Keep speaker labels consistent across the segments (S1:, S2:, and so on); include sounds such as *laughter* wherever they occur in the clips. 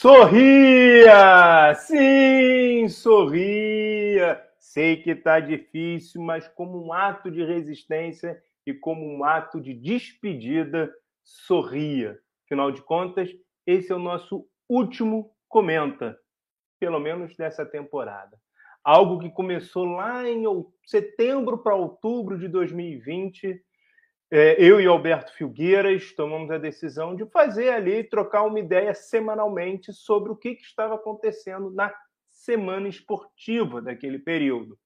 S1: Sorria! Sim, sorria! Sei que está difícil, mas como um ato de resistência e como um ato de despedida, sorria. Afinal de contas, esse é o nosso último comenta, pelo menos dessa temporada. Algo que começou lá em setembro para outubro de 2020 é, eu e Alberto Filgueiras tomamos a decisão de fazer ali, trocar uma ideia semanalmente sobre o que, que estava acontecendo na semana esportiva daquele período.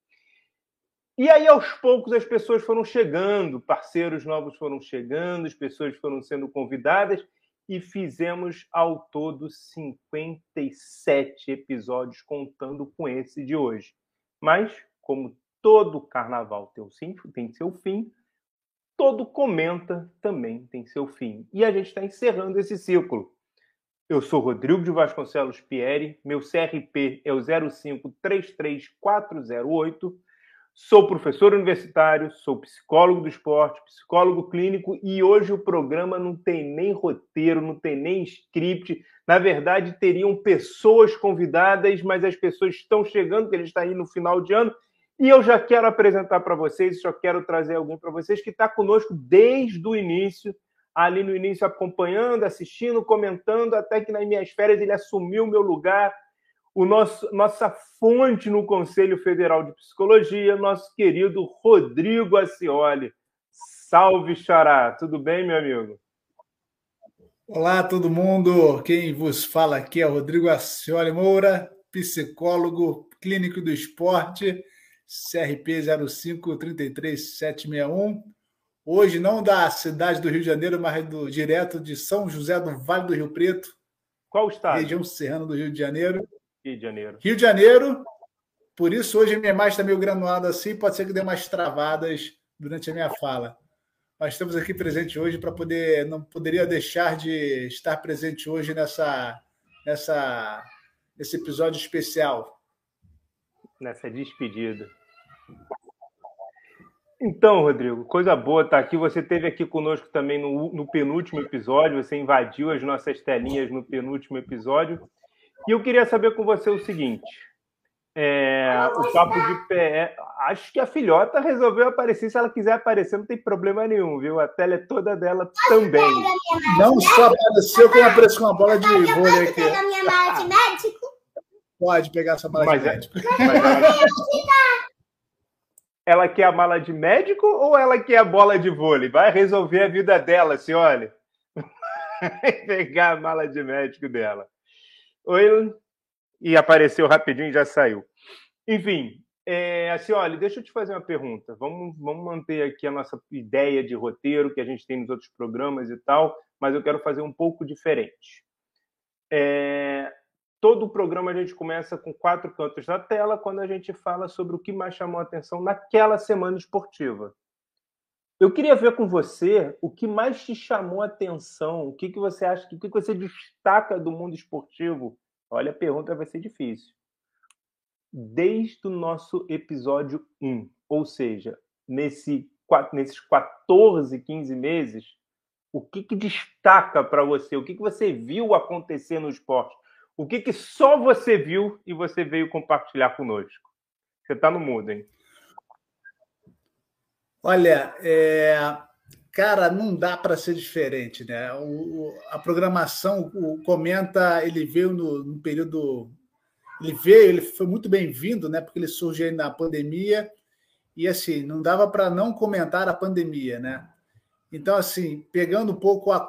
S1: E aí, aos poucos, as pessoas foram chegando, parceiros novos foram chegando, as pessoas foram sendo convidadas e fizemos ao todo 57 episódios, contando com esse de hoje. Mas, como todo carnaval tem, tem seu fim, todo comenta também tem seu fim. E a gente está encerrando esse ciclo. Eu sou Rodrigo de Vasconcelos Pieri, meu CRP é o 0533408. Sou professor universitário, sou psicólogo do esporte, psicólogo clínico e hoje o programa não tem nem roteiro, não tem nem script. Na verdade, teriam pessoas convidadas, mas as pessoas estão chegando, porque ele está aí no final de ano, e eu já quero apresentar para vocês, já quero trazer alguém para vocês que está conosco desde o início, ali no início acompanhando, assistindo, comentando, até que nas minhas férias ele assumiu o meu lugar, o nosso, nossa fonte no Conselho Federal de Psicologia, nosso querido Rodrigo Acioli. Salve, Xará! Tudo bem, meu amigo?
S2: Olá, todo mundo! Quem vos fala aqui é Rodrigo Acioli Moura, psicólogo clínico do esporte CRP 0533761. Hoje, não da cidade do Rio de Janeiro, mas do, direto de São José do Vale do Rio Preto.
S1: Qual estado?
S2: Região serrana do Rio de Janeiro.
S1: Rio de Janeiro.
S2: Rio de Janeiro. Por isso, hoje a minha imagem está meio granulada assim, pode ser que dê umas travadas durante a minha fala. Mas estamos aqui presente hoje para poder. Não poderia deixar de estar presente hoje nessa, nessa, nesse episódio especial.
S1: Nessa despedida. Então, Rodrigo, coisa boa estar aqui. Você esteve aqui conosco também no, no, penúltimo episódio, você invadiu as nossas telinhas no penúltimo episódio. E eu queria saber com você o seguinte: é, o papo de pé. Acho que a filhota resolveu aparecer. Se ela quiser aparecer, não tem problema nenhum, viu? A tela é toda dela também.
S2: Não só apareceu, como apareceu com uma bola de vôlei aqui. Pode pegar essa mala mas de é, médico. *laughs*
S1: Ela quer a mala de médico ou ela quer a bola de vôlei? Vai resolver a vida dela, se olha. *laughs* Vai pegar a mala de médico dela. Oi, e apareceu rapidinho e já saiu. Enfim, é, assim, olha, deixa eu te fazer uma pergunta. Vamos, vamos manter aqui a nossa ideia de roteiro que a gente tem nos outros programas e tal, mas eu quero fazer um pouco diferente. É, todo o programa a gente começa com quatro cantos da tela quando a gente fala sobre o que mais chamou a atenção naquela semana esportiva. Eu queria ver com você o que mais te chamou a atenção, o que, que você acha, o que, que você destaca do mundo esportivo. Olha, a pergunta vai ser difícil. Desde o nosso episódio 1, ou seja, nesse, nesses 14, 15 meses, o que, que destaca para você? O que, que você viu acontecer no esporte? O que, que só você viu e você veio compartilhar conosco? Você está no mudo, hein?
S2: Olha, é... cara, não dá para ser diferente, né? O, a programação, o Comenta, ele veio no, no período. Ele veio, ele foi muito bem-vindo, né? Porque ele surgiu aí na pandemia e assim, não dava para não comentar a pandemia, né? Então, assim, pegando um pouco a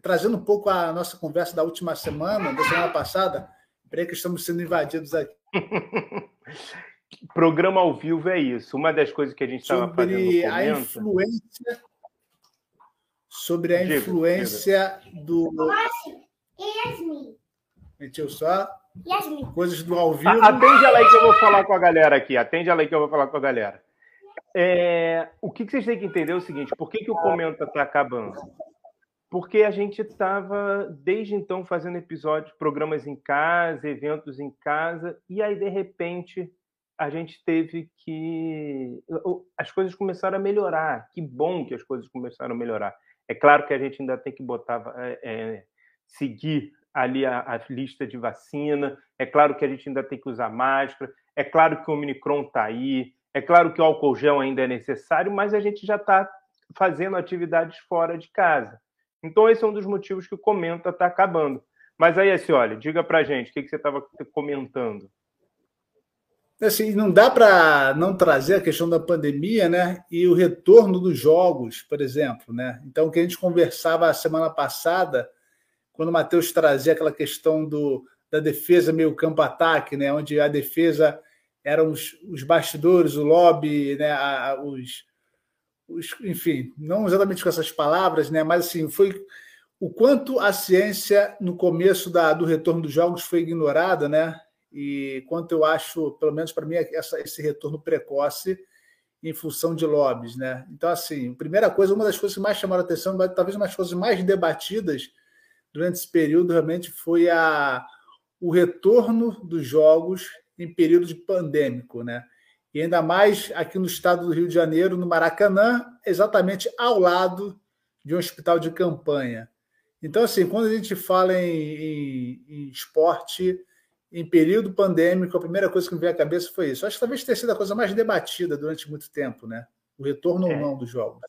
S2: trazendo um pouco a nossa conversa da última semana, da semana passada, peraí que estamos sendo invadidos aqui. *laughs*
S1: Programa ao vivo é isso. Uma das coisas que a gente estava fazendo.
S2: Sobre a influência. Sobre a diga, influência diga. do. Yasmin. Mentiu só? Yasmin. Coisas do ao vivo.
S1: Atende ela aí que eu vou falar com a galera aqui. Atende ela aí que eu vou falar com a galera. É, o que, vocês têm que entender é o seguinte: por que, que o Comenta está acabando? Porque a gente estava, desde então, fazendo episódios, programas em casa, eventos em casa, e aí, de repente, a gente teve que. As coisas começaram a melhorar. Que bom que as coisas começaram a melhorar. É claro que a gente ainda tem que botar, é, é seguir ali a, a, lista de vacina, é claro que a gente ainda tem que usar máscara, é claro que o Omicron está aí, é claro que o álcool gel ainda é necessário, mas a gente já está fazendo atividades fora de casa. Então, esse é um dos motivos que o Comenta está acabando. Mas aí, assim, olha, diga para gente, o que, que você estava comentando?
S2: Assim, não dá para não trazer a questão da pandemia, né? E o retorno dos jogos, por exemplo, né? Então, o que a gente conversava a semana passada, quando o Matheus trazia aquela questão do, da defesa meio campo-ataque, né? Onde a defesa eram os, os bastidores, o lobby, né? A, os, os, enfim, não exatamente com essas palavras, né? Mas assim, foi o quanto a ciência no começo da, do retorno dos jogos foi ignorada, né? e quanto eu acho, pelo menos para mim, essa, esse retorno precoce em função de lobbies. Né? Então, assim, primeira coisa, uma das coisas que mais chamaram a atenção, talvez uma das coisas mais debatidas durante esse período, realmente foi a, o retorno dos jogos em período de pandêmico. Né? E ainda mais aqui no estado do Rio de Janeiro, no Maracanã, exatamente ao lado de um hospital de campanha. Então, assim, quando a gente fala em, em, em esporte em período pandêmico, a primeira coisa que me veio à cabeça foi isso. Acho que talvez tenha sido a coisa mais debatida durante muito tempo, né? O retorno é. ou não dos jogos.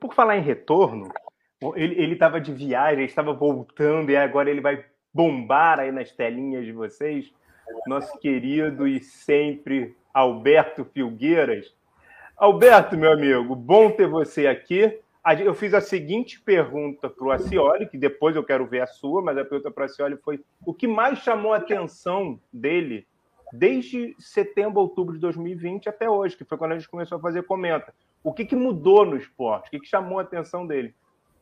S1: Por falar em retorno, ele estava de viagem, estava voltando e agora ele vai bombar aí nas telinhas de vocês. Nosso querido e sempre Alberto Filgueiras. Alberto, meu amigo, bom ter você aqui eu fiz a seguinte pergunta para o Acioli, que depois eu quero ver a sua, mas a pergunta para o Acioli foi o que mais chamou a atenção dele desde setembro, outubro de 2020 até hoje, que foi quando a gente começou a fazer comenta. O que, que mudou no esporte? O que, que chamou a atenção dele?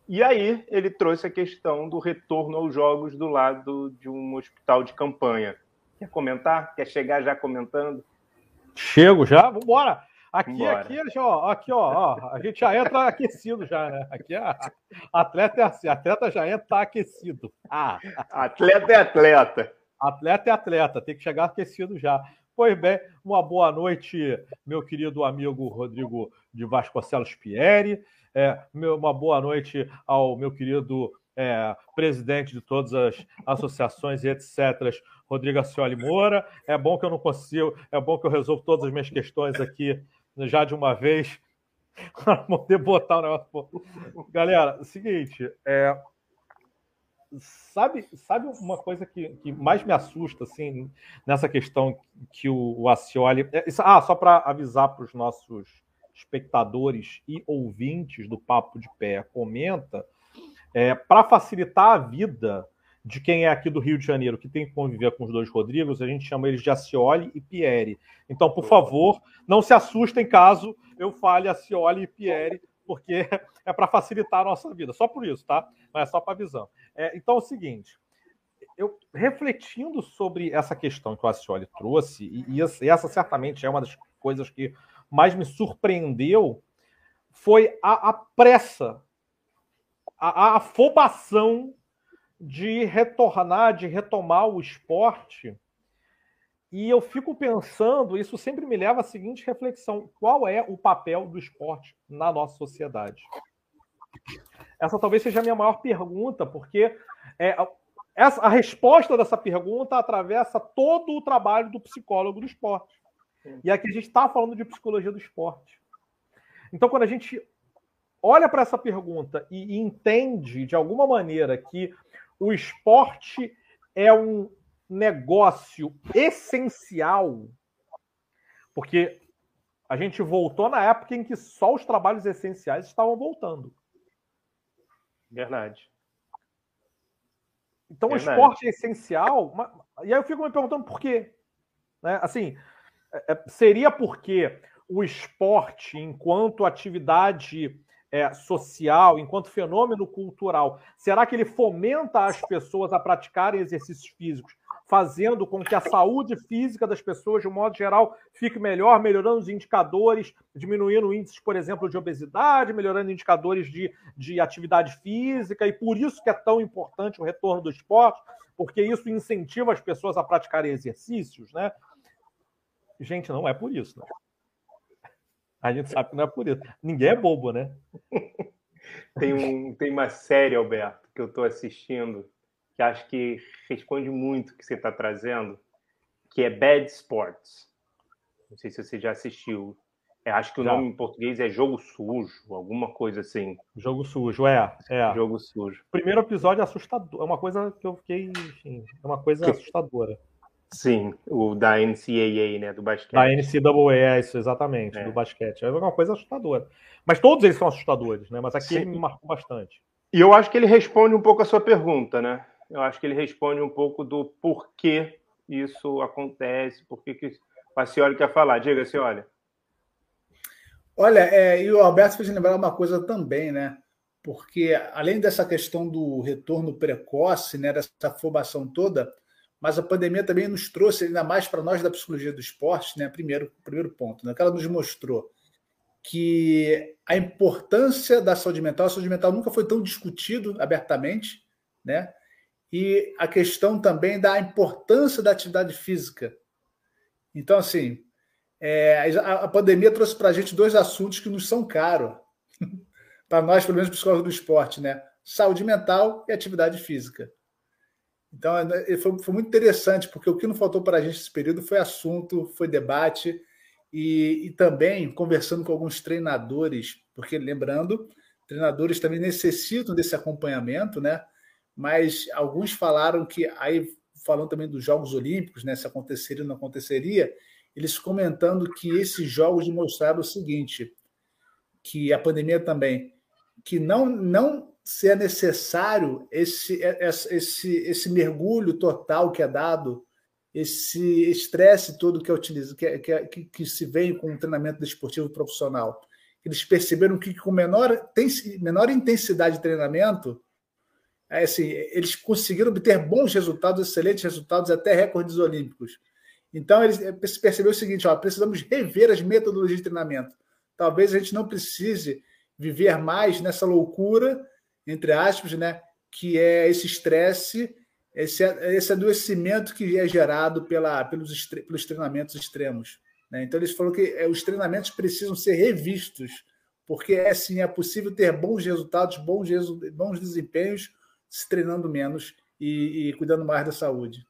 S1: E aí ele trouxe a questão do retorno aos jogos do lado de um hospital de campanha. Quer comentar? Quer chegar já comentando?
S3: Chego já? Vamos embora! Aqui, aqui, ó, aqui, ó, ó, a gente já entra aquecido já, né? Aqui a, atleta é assim, atleta já entra aquecido.
S1: Ah. Atleta é atleta.
S3: Atleta é atleta, tem que chegar aquecido já. Pois bem, uma boa noite, meu querido amigo Rodrigo de Vasconcelos Pieri. É, uma boa noite ao meu querido é, presidente de todas as associações e etc., Rodrigo Acioli Moura. É bom que eu não consigo, é bom que eu resolvo todas as minhas questões aqui já de uma vez *laughs* para poder botar o negócio. Galera, seguinte, é, sabe, sabe uma coisa que, que mais me assusta assim nessa questão que o, o Acioli. É, isso, ah, só para avisar para os nossos espectadores e ouvintes do Papo de Pé, comenta, é, para facilitar a vida de quem é aqui do Rio de Janeiro, que tem que conviver com os dois Rodrigos, a gente chama eles de Acioli e Pieri. Então, por favor, não se assustem caso eu fale Acioli e Pieri, porque *laughs* é para facilitar a nossa vida. Só por isso, tá? Não é só para visão. É, então, é o seguinte, eu refletindo sobre essa questão que o Acioli trouxe, e, e essa certamente é uma das coisas que mais me surpreendeu, foi a, a pressa, a, a afobação de retornar, de retomar o esporte. E eu fico pensando, isso sempre me leva à seguinte reflexão: qual é o papel do esporte na nossa sociedade? Essa talvez seja a minha maior pergunta, porque é, essa, a resposta dessa pergunta atravessa todo o trabalho do psicólogo do esporte. E aqui a gente está falando de psicologia do esporte. Então, quando a gente olha para essa pergunta e entende de alguma maneira que o esporte é um negócio essencial, porque a gente voltou na época em que só os trabalhos essenciais estavam voltando.
S1: Verdade.
S3: Então Verdade. o esporte é essencial, e aí eu fico me perguntando por quê. Né? Assim, é, é, seria porque o esporte, enquanto atividade é, social, enquanto fenômeno cultural, será que ele fomenta as pessoas a praticarem exercícios físicos, fazendo com que a saúde física das pessoas, de um modo geral, fique melhor, melhorando os indicadores, diminuindo índices, por exemplo, de obesidade, melhorando indicadores de, de atividade física, e por isso que é tão importante o retorno do esporte, porque isso incentiva as pessoas a praticarem exercícios, né? Gente, não é por isso, né? A gente sabe que não é por isso. Ninguém é bobo, né? *laughs*
S1: tem, um, tem uma série, Alberto, que eu estou assistindo que acho que responde muito o que você está trazendo, que é Bad Sports. Não sei se você já assistiu. É, acho que o nome em português é Jogo Sujo, alguma coisa assim.
S3: Jogo Sujo, é. é.
S1: Jogo Sujo.
S3: Primeiro episódio é assustador. É uma coisa que eu fiquei. Enfim, é uma coisa que... assustadora.
S1: Sim, o da NCAA, né? Do basquete.
S3: Da NCAA, isso, exatamente, é. do basquete. É uma coisa assustadora. Mas todos eles são assustadores, né? Mas aqui Sim. ele me marcou bastante.
S1: E eu acho que ele responde um pouco a sua pergunta, né? Eu acho que ele responde um pouco do porquê isso acontece, por que a senhora quer falar. Diga, senhora.
S2: Olha, é, e o Alberto fez lembrar uma coisa também, né? Porque além dessa questão do retorno precoce, né, dessa afobação toda, mas a pandemia também nos trouxe, ainda mais para nós da psicologia do esporte, né? Primeiro, primeiro ponto, né? Que ela nos mostrou que a importância da saúde mental, a saúde mental nunca foi tão discutido abertamente, né? E a questão também da importância da atividade física. Então, assim, é, a, a, pandemia trouxe para a gente dois assuntos que nos são caros, *laughs* para nós, pelo menos psicólogos do esporte, né? Saúde mental e atividade física. Então, é, foi, foi muito interessante, porque o que não faltou para a gente nesse período foi assunto, foi debate, e, e também conversando com alguns treinadores, porque lembrando, treinadores também necessitam desse acompanhamento, né? Mas alguns falaram que aí falando também dos Jogos Olímpicos, né? Se aconteceria ou não aconteceria, eles comentando que esses jogos demonstraram o seguinte, que a pandemia também, que não não se é necessário esse, esse, esse mergulho total que é dado esse estresse todo que, é utiliza, que, que, que, se vem com o treinamento desportivo profissional. Eles perceberam que com menor, menor intensidade de treinamento, é assim, eles conseguiram obter bons resultados, excelentes resultados, até recordes olímpicos. Então, eles perceberam o seguinte: ó, precisamos rever as metodologias de treinamento. Talvez a gente não precise viver mais nessa loucura, entre aspas, né, que é esse estresse esse, esse adoecimento que é gerado pela, pelos, pelos treinamentos extremos. Né? Então, eles falaram que é, os treinamentos precisam ser revistos, porque é assim, é possível ter bons resultados, bons, bons desempenhos, se treinando menos e, e cuidando mais da saúde.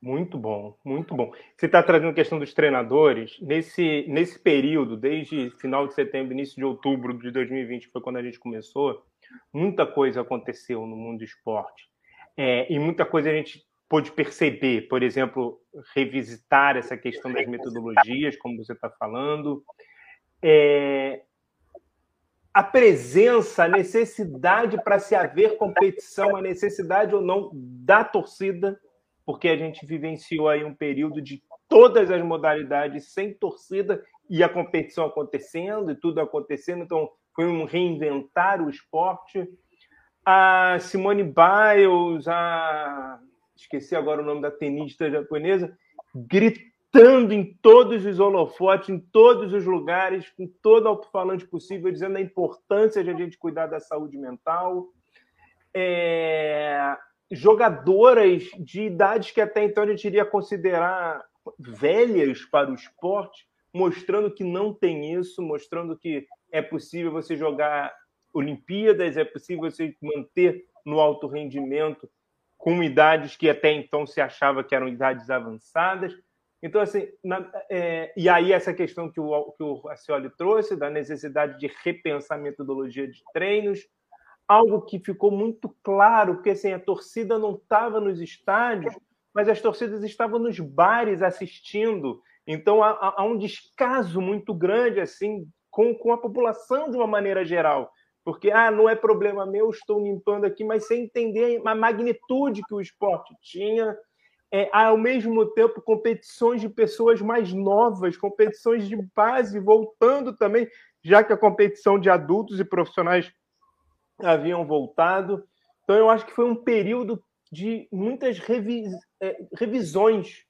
S1: Muito bom, muito bom. Você está trazendo a questão dos treinadores. Nesse, nesse período, desde final de setembro, início de outubro de 2020, que foi quando a gente começou, muita coisa aconteceu no mundo do esporte. É, e muita coisa a gente pôde perceber, por exemplo, revisitar essa questão das metodologias, como você está falando, é, a presença, a necessidade para se haver competição, a necessidade ou não da torcida, porque a gente vivenciou aí um período de todas as modalidades sem torcida e a competição acontecendo e tudo acontecendo, então foi um reinventar o esporte a Simone Biles, a esqueci agora o nome da tenista japonesa, gritando em todos os holofotes, em todos os lugares, com todo alto-falante possível, dizendo a importância de a gente cuidar da saúde mental. É... Jogadoras de idades que até então a gente iria considerar velhas para o esporte, mostrando que não tem isso, mostrando que é possível você jogar Olimpíadas, é possível você manter no alto rendimento com idades que até então se achava que eram idades avançadas. Então, assim, na, é, e aí essa questão que o, que o Racioli trouxe, da necessidade de repensar a metodologia de treinos, algo que ficou muito claro, porque assim, a torcida não estava nos estádios, mas as torcidas estavam nos bares assistindo. Então, há, há um descaso muito grande assim com, com a população de uma maneira geral porque ah, não é problema meu, estou limpando aqui, mas sem entender a magnitude que o esporte tinha, é, ao mesmo tempo competições de pessoas mais novas, competições de base, voltando também, já que a competição de adultos e profissionais haviam voltado. Então, eu acho que foi um período de muitas revis, é, revisões,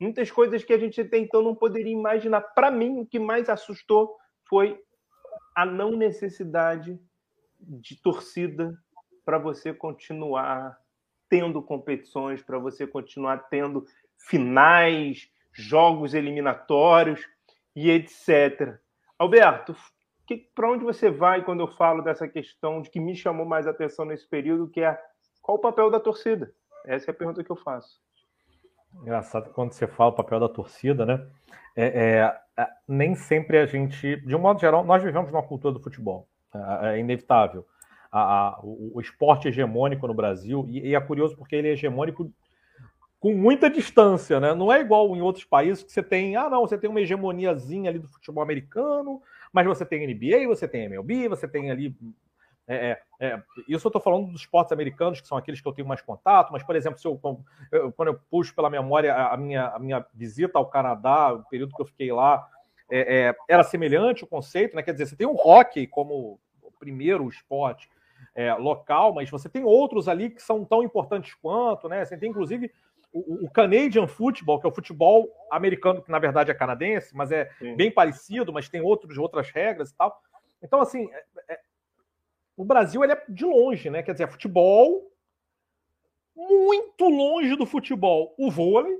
S1: muitas coisas que a gente até então não poderia imaginar. Para mim, o que mais assustou foi a não necessidade de torcida para você continuar tendo competições, para você continuar tendo finais, jogos eliminatórios e etc. Alberto, para onde você vai quando eu falo dessa questão de que me chamou mais atenção nesse período, que é Qual o papel da torcida? Essa é a pergunta que eu faço.
S3: Engraçado quando você fala o papel da torcida, né? É, é, nem sempre a gente, de um modo geral, nós vivemos numa cultura do futebol. É, é inevitável. A, a, o, o, esporte hegemônico no Brasil, e, e, é curioso porque ele é hegemônico com muita distância, né? Não é igual em outros países que você tem, ah, não, você tem uma hegemoniazinha ali do futebol americano, mas você tem NBA, você tem MLB, você tem ali é, é, é, isso eu estou falando dos esportes americanos, que são aqueles que eu tenho mais contato, mas, por exemplo, se eu, quando eu puxo pela memória a minha, a minha visita ao Canadá, o período que eu fiquei lá, é, é, era semelhante o conceito, né? Quer dizer, você tem o hockey como o primeiro esporte é, local, mas você tem outros ali que são tão importantes quanto, né? Você tem, inclusive, o, o, Canadian Football, que é o futebol americano, que na verdade é canadense, mas é Sim. bem parecido, mas tem outros, outras regras e tal. Então, assim, é, o Brasil ele é de longe, né? Quer dizer, futebol muito longe do futebol. O vôlei,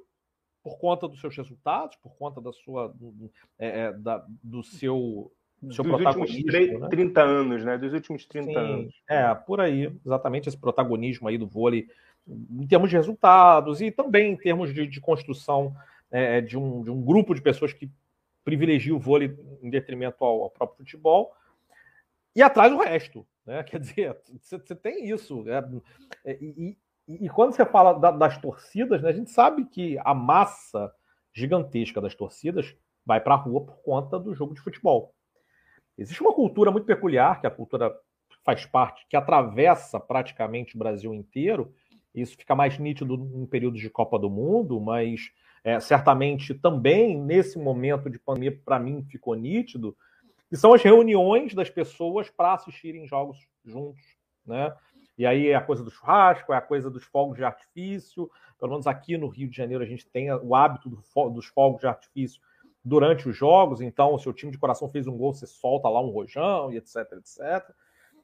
S3: por conta dos seus resultados, por conta da sua do, é, é da, do seu seu
S1: dos últimos 30, né? 30 anos, né? Dos últimos 30 Sim, anos.
S3: É, por aí, exatamente esse protagonismo aí do vôlei em termos de resultados e também em termos de, de construção é, de, um, de um grupo de pessoas que privilegia o vôlei em detrimento ao, ao próprio futebol e atrás o resto. Né? *laughs* Quer dizer, você, tem isso. Né? E, e, e, quando você fala da, das torcidas, né, a gente sabe que a massa gigantesca das torcidas vai para a rua por conta do jogo de futebol. Existe uma cultura muito peculiar, que a cultura faz parte, que atravessa praticamente o Brasil inteiro. Isso fica mais nítido em períodos de Copa do Mundo, mas é, certamente também nesse momento de pandemia, para mim, ficou nítido que são as reuniões das pessoas para assistirem jogos juntos, né? E aí é a coisa do churrasco, é a coisa dos fogos de artifício. Pelo menos aqui no Rio de Janeiro a gente tem o hábito do, dos fogos de artifício durante os jogos. Então, se o time de coração fez um gol, você solta lá um rojão e etc, etc.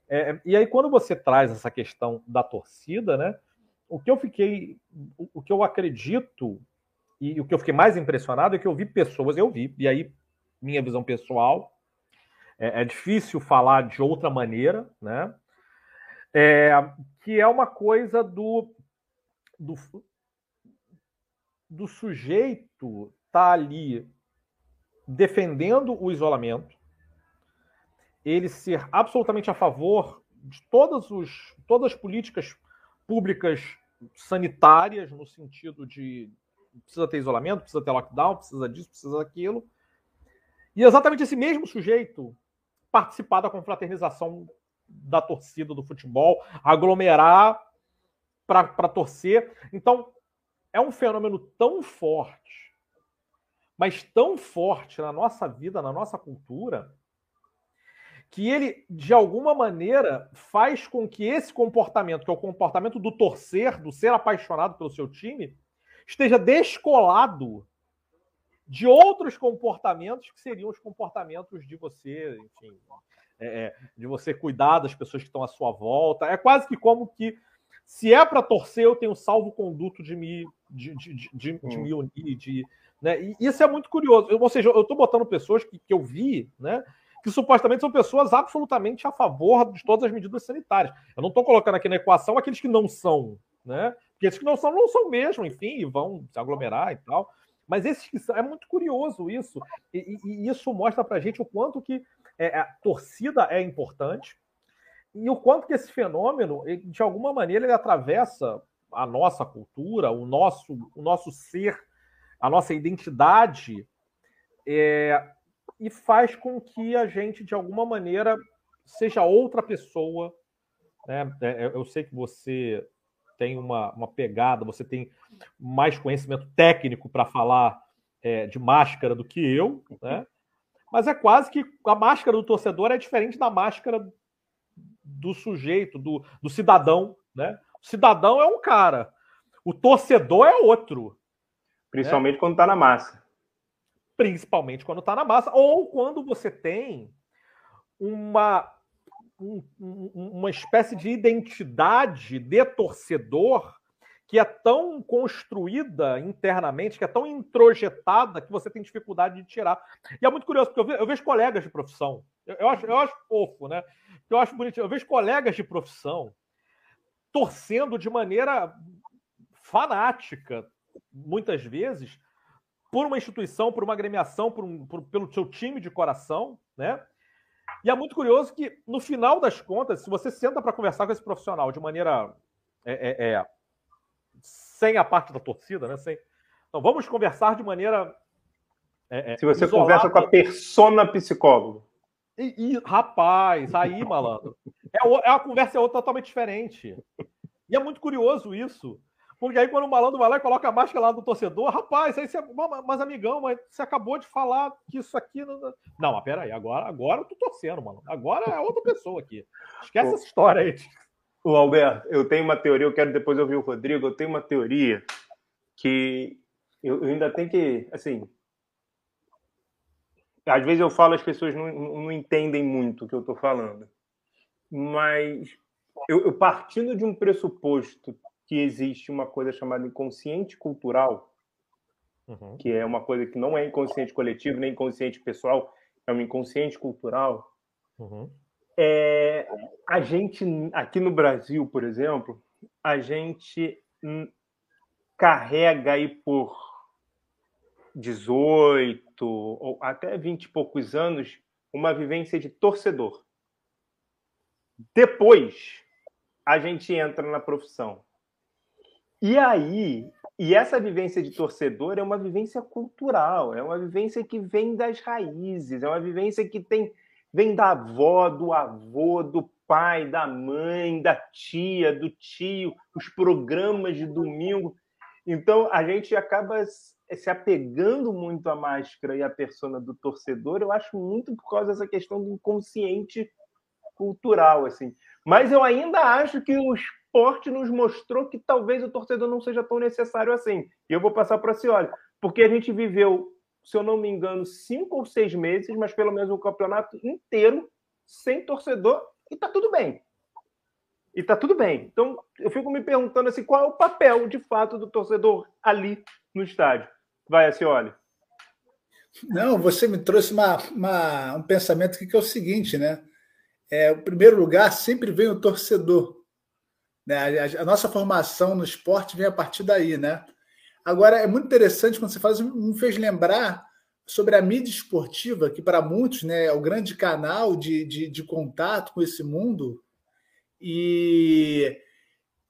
S3: É, e aí, quando você traz essa questão da torcida, né? O que eu fiquei, o que eu acredito e o que eu fiquei mais impressionado é que eu vi pessoas, eu vi, e aí minha visão pessoal, é, é difícil falar de outra maneira, né? É, que é uma coisa do, do, do sujeito tá ali defendendo o isolamento, ele ser absolutamente a favor de todas, os, todas as políticas públicas sanitárias, no sentido de precisa ter isolamento, precisa ter lockdown, precisa disso, precisa daquilo. E exatamente esse mesmo sujeito participar da confraternização da torcida do futebol, aglomerar para torcer. Então, é um fenômeno tão forte, mas tão forte na nossa vida, na nossa cultura, que ele, de alguma maneira, faz com que esse comportamento, que é o comportamento do torcer, do ser apaixonado pelo seu time, esteja descolado de outros comportamentos que seriam os comportamentos de você, enfim, é, é, de você cuidar das pessoas que estão à sua volta. É quase que como que se é para torcer, eu tenho salvo conduto de me, de, de, de, de, de me unir, de, né? E isso é muito curioso. Eu, ou seja, eu estou botando pessoas que, que eu vi, né? Que supostamente são pessoas absolutamente a favor de todas as medidas sanitárias. Eu não estou colocando aqui na equação aqueles que não são, né? Porque esses que não são, não são mesmo, enfim, e vão se aglomerar e tal. Mas esse, é muito curioso isso. E, e, isso mostra para gente o quanto que é, a torcida é importante e o quanto que esse fenômeno, de alguma maneira, ele atravessa a nossa cultura, o nosso, o nosso ser, a nossa identidade, é, e faz com que a gente, de alguma maneira, seja outra pessoa. Né? É, eu sei que você tem uma, uma pegada, você tem mais conhecimento técnico para falar é, de máscara do que eu, né? Mas é quase que a máscara do torcedor é diferente da máscara do sujeito, do, do cidadão, né? O cidadão é um cara, o torcedor é outro.
S1: Principalmente né? quando está na massa.
S3: Principalmente quando está na massa, ou quando você tem uma um, uma espécie de identidade de torcedor que é tão construída internamente, que é tão introjetada, que você tem dificuldade de tirar. E é muito curioso, porque eu, vejo, eu vejo colegas de profissão, eu, eu, acho, eu acho fofo, né? Eu acho bonito, eu vejo colegas de profissão torcendo de maneira fanática, muitas vezes, por uma instituição, por uma agremiação, por um, por, pelo seu time de coração, né? E é muito curioso que, no final das contas, se você senta para conversar com esse profissional de maneira é, é, é, sem a parte da torcida, né? Sem... Então, vamos conversar de maneira.
S1: É, é, se você isolada. conversa com a persona psicólogo.
S3: E, e, rapaz, aí, malandro, é, é uma conversa é outra, totalmente diferente. E é muito curioso isso. Porque aí quando o malandro vai lá e coloca a máscara lá do torcedor, rapaz, aí você. Mas, amigão, mas você acabou de falar que isso aqui. Não, não mas peraí, agora, agora eu tô torcendo, mano. Agora é outra pessoa aqui. Esquece essa história aí.
S1: O Alberto, eu tenho uma teoria, eu quero depois ouvir o Rodrigo, eu tenho uma teoria que eu, eu ainda tenho que. Assim. Às vezes eu falo, as pessoas não, não entendem muito o que eu estou falando. Mas eu, eu partindo de um pressuposto que existe uma coisa chamada inconsciente cultural, uhum. que é uma coisa que não é inconsciente coletivo, nem inconsciente pessoal, é um inconsciente cultural. Uhum. É, a gente, aqui no Brasil, por exemplo, a gente carrega aí por 18 ou até 20 e poucos anos uma vivência de torcedor. Depois, a gente entra na profissão. E aí, e essa vivência de torcedor é uma vivência cultural, é uma vivência que vem das raízes, é uma vivência que tem vem da avó, do avô, do pai, da mãe, da tia, do tio, os programas de domingo. Então a gente acaba se apegando muito à máscara e à persona do torcedor, eu acho muito por causa dessa questão do inconsciente cultural, assim. Mas eu ainda acho que o esporte nos mostrou que talvez o torcedor não seja tão necessário assim. E eu vou passar para a senhora, porque a gente viveu, se eu não me engano, cinco ou seis meses, mas pelo menos um campeonato inteiro sem torcedor e tá tudo bem. E tá tudo bem. Então, eu fico me perguntando assim, qual é o papel de fato do torcedor ali no estádio. Vai, olha.
S2: Não, você me trouxe uma, uma, um pensamento que é o seguinte, né? é, o primeiro lugar sempre vem o torcedor. Né? A, a, nossa formação no esporte vem a partir daí, né? Agora, é muito interessante quando você faz, me fez lembrar sobre a mídia esportiva, que para muitos né, é o grande canal de, de, de contato com esse mundo. E,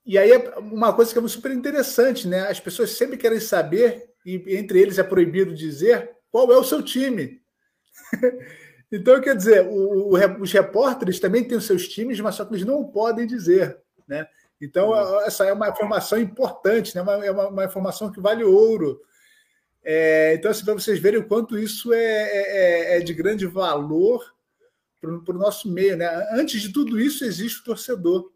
S2: e aí, é uma coisa que é super interessante, né? As pessoas sempre querem saber, e entre eles é proibido dizer, qual é o seu time. *laughs* Então, quer dizer, o, o, os repórteres também têm os seus times, mas só que eles não podem dizer. Né? Então, uhum. essa é uma informação importante, né? uma, é uma, uma informação que vale ouro. É, então, assim, para vocês verem o quanto isso é, é, é, é de grande valor para o nosso meio. Né? Antes de tudo isso, existe o torcedor,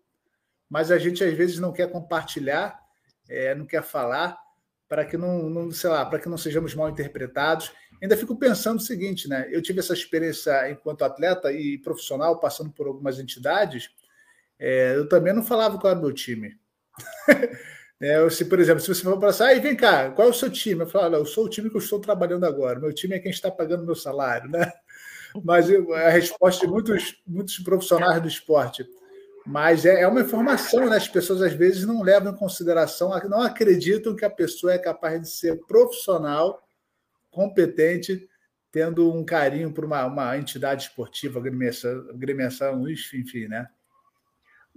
S2: mas a gente às vezes não quer compartilhar, é, não quer falar, para que não, não sei lá, para que não sejamos mal interpretados ainda fico pensando o seguinte, né? Eu tive essa experiência enquanto atleta e profissional, passando por algumas entidades. É, eu também não falava qual era o meu time. *laughs* é, eu, se, por exemplo, se você for para assim, vem cá, qual é o seu time? Eu falo, eu sou o time que eu estou trabalhando agora. Meu time é quem está pagando meu salário, né? *laughs* Mas eu, a resposta de muitos, muitos profissionais do esporte. Mas é, é uma informação, né? As pessoas às vezes não levam em consideração, não acreditam que a pessoa é capaz de ser profissional competente, tendo um carinho por uma, uma entidade esportiva, agremiação, enfim, né?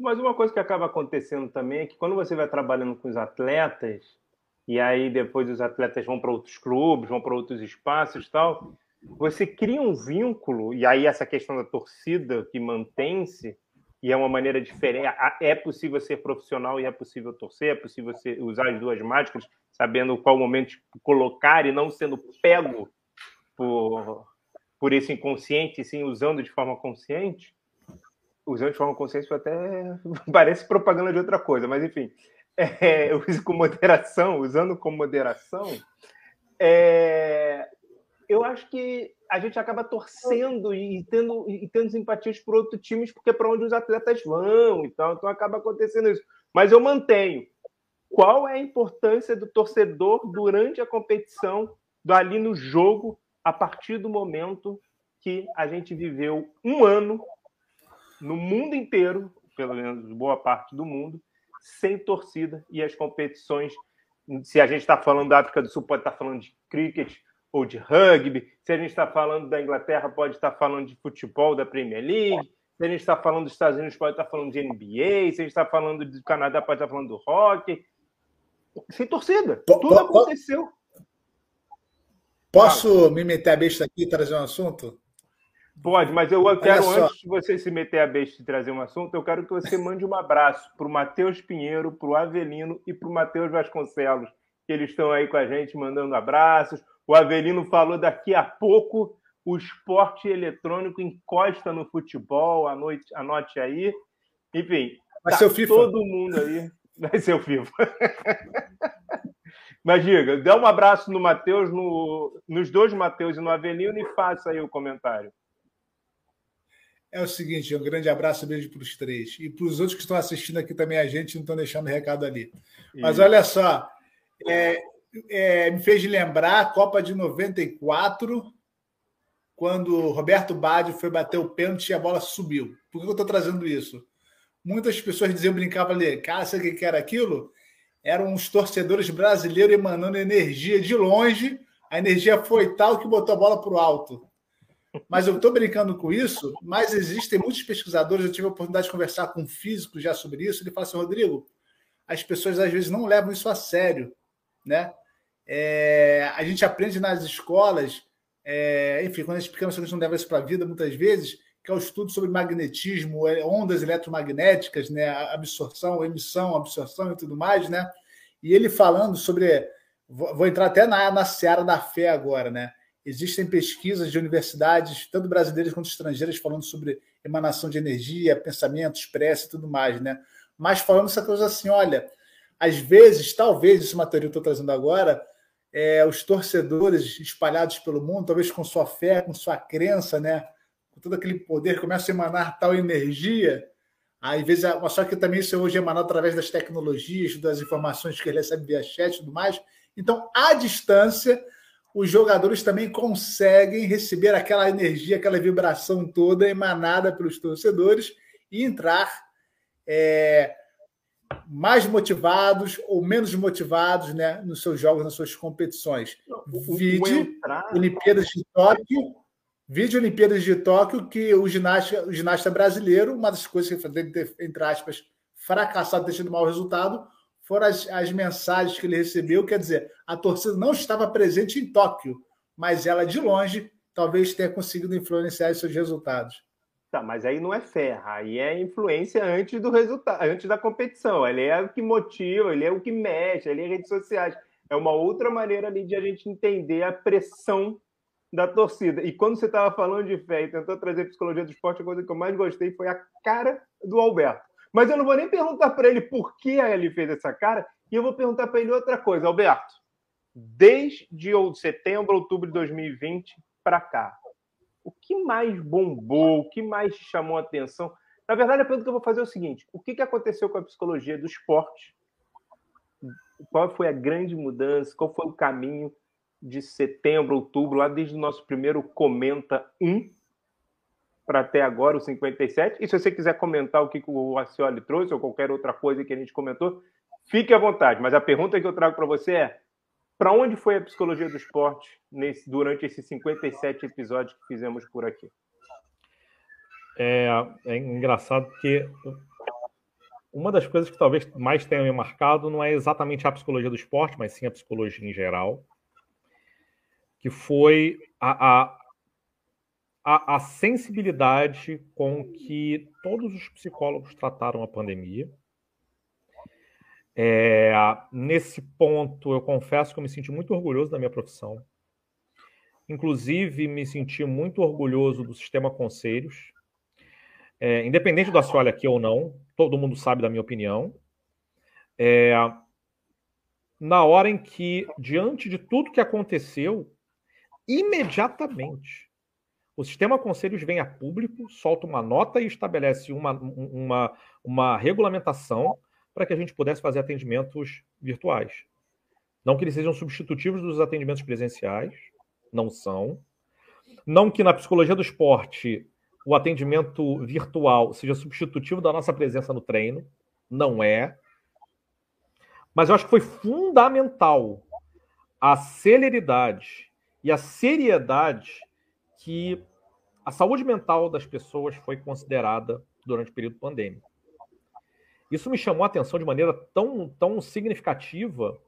S1: Mas uma coisa que acaba acontecendo também é que quando você vai trabalhando com os atletas, e aí depois os atletas vão para outros clubes, vão para outros espaços tal, você cria um vínculo, e aí essa questão da torcida que mantém-se, e é uma maneira diferente. É possível ser profissional e é possível torcer, é possível usar as duas máscaras, sabendo qual momento colocar e não sendo pego por, por esse inconsciente, sim usando de forma consciente. Usando de forma consciente até *laughs* parece propaganda de outra coisa, mas enfim, é, use com moderação, usando com moderação. É, eu acho que a gente acaba torcendo e tendo, e tendo simpatias por outros times, porque é para onde os atletas vão, então, então acaba acontecendo isso. Mas eu mantenho. Qual é a importância do torcedor durante a competição, ali no jogo, a partir do momento que a gente viveu um ano no mundo inteiro, pelo menos boa parte do mundo, sem torcida e as competições. Se a gente está falando da África do Sul, pode estar tá falando de cricket ou de rugby. Se a gente está falando da Inglaterra, pode estar tá falando de futebol da Premier League. Se a gente está falando dos Estados Unidos, pode estar tá falando de NBA. Se a gente está falando do Canadá, pode estar falando do hockey. Sem torcida. Tudo aconteceu.
S2: Posso me meter a besta aqui e trazer um assunto?
S1: Pode, mas eu quero, antes de você se meter a besta e trazer um assunto, eu quero que você mande um abraço para o Matheus Pinheiro, para o Avelino e para o Matheus Vasconcelos, que eles estão aí com a gente mandando abraços. O Avelino falou daqui a pouco o esporte eletrônico encosta no futebol, anoite, anote aí. Enfim,
S2: vai tá ser
S1: todo mundo aí. Vai ser o FIFA. *laughs* Mas diga, dê um abraço no Matheus, no, nos dois Matheus e no Avelino e faça aí o comentário.
S2: É o seguinte, um grande abraço, beijo para os três. E para os outros que estão assistindo aqui também, a gente não estão deixando recado ali. Mas olha só, é, é, me fez lembrar a Copa de 94, quando Roberto Baggio foi bater o pênalti e a bola subiu. Por que eu estou trazendo isso? Muitas pessoas diziam, brincavam ali, cara, sabe o que era aquilo? Eram os torcedores brasileiros emanando energia de longe. A energia foi tal que botou a bola para o alto. Mas eu estou brincando com isso, mas existem muitos pesquisadores, eu tive a oportunidade de conversar com um físico já sobre isso, ele fala assim, Rodrigo, as pessoas às vezes não levam isso a sério, né? É, a gente aprende nas escolas, é, enfim, quando a gente pequeno, a gente não leva isso para a vida muitas vezes, que é o estudo sobre magnetismo, é, ondas eletromagnéticas, né? absorção, emissão, absorção e tudo mais, né? E ele falando sobre, vou entrar até na, na seara da fé agora, né? Existem pesquisas de universidades, tanto brasileiras quanto estrangeiras, falando sobre emanação de energia, pensamentos, prece e tudo mais, né? Mas falando essa coisa assim, olha, às vezes, talvez, isso é uma teoria que eu estou trazendo agora, é, os torcedores espalhados pelo mundo, talvez com sua fé, com sua crença, né? Com todo aquele poder, começam a emanar tal energia. Às vezes, só que também isso hoje é emanado através das tecnologias, das informações que ele recebe via chat e tudo mais. Então, à distância, os jogadores também conseguem receber aquela energia, aquela vibração toda emanada pelos torcedores e entrar é, mais motivados ou menos motivados né, nos seus jogos, nas suas competições. Vide Olimpíadas de Tóquio, vídeo Olimpíadas de Tóquio, que o ginasta, o ginasta brasileiro, uma das coisas que entre aspas, fracassado, ter tido mau resultado, foram as, as mensagens que ele recebeu. Quer dizer, a torcida não estava presente em Tóquio, mas ela, de longe, talvez tenha conseguido influenciar seus resultados.
S1: Tá, mas aí não é fé, aí é influência antes do resultado, antes da competição. Ele é o que motiva, ele é o que mexe, ele é redes sociais. É uma outra maneira ali de a gente entender a pressão da torcida. E quando você estava falando de fé e tentou trazer psicologia do esporte, a coisa que eu mais gostei foi a cara do Alberto. Mas eu não vou nem perguntar para ele por que ele fez essa cara, e eu vou perguntar para ele outra coisa, Alberto. Desde setembro, outubro de 2020 para cá, o que mais bombou, o que mais te chamou a atenção? Na verdade, a pergunta que eu vou fazer é o seguinte: o que, aconteceu com a psicologia do esporte? Qual foi a grande mudança? Qual foi o caminho de setembro, outubro, lá desde o nosso primeiro Comenta 1 para até agora, o 57. E se você quiser comentar o que o Acioli trouxe ou qualquer outra coisa que a gente comentou, fique à vontade. Mas a pergunta que eu trago para você é: para onde foi a psicologia do esporte nesse, durante esses 57 episódios que fizemos por aqui?
S3: É, é engraçado porque uma das coisas que talvez mais tenha me marcado não é exatamente a psicologia do esporte, mas sim a psicologia em geral, que foi a, a, a, a sensibilidade com que todos os psicólogos trataram a pandemia. É, nesse ponto, eu confesso que eu me senti muito orgulhoso da minha profissão. Inclusive, me senti muito orgulhoso do sistema conselhos. É, independente do assoalho aqui ou não, todo mundo sabe da minha opinião. É, na hora em que, diante de tudo que aconteceu, imediatamente o sistema conselhos vem a público, solta uma nota e estabelece uma, uma, uma regulamentação para que a gente pudesse fazer atendimentos virtuais. Não que eles sejam substitutivos dos atendimentos presenciais, não são. Não que na psicologia do esporte o atendimento virtual seja substitutivo da nossa presença no treino, não é. Mas eu acho que foi fundamental a celeridade e a seriedade que a saúde mental das pessoas foi considerada durante o período pandêmico. Isso me chamou a atenção de maneira tão, tão significativa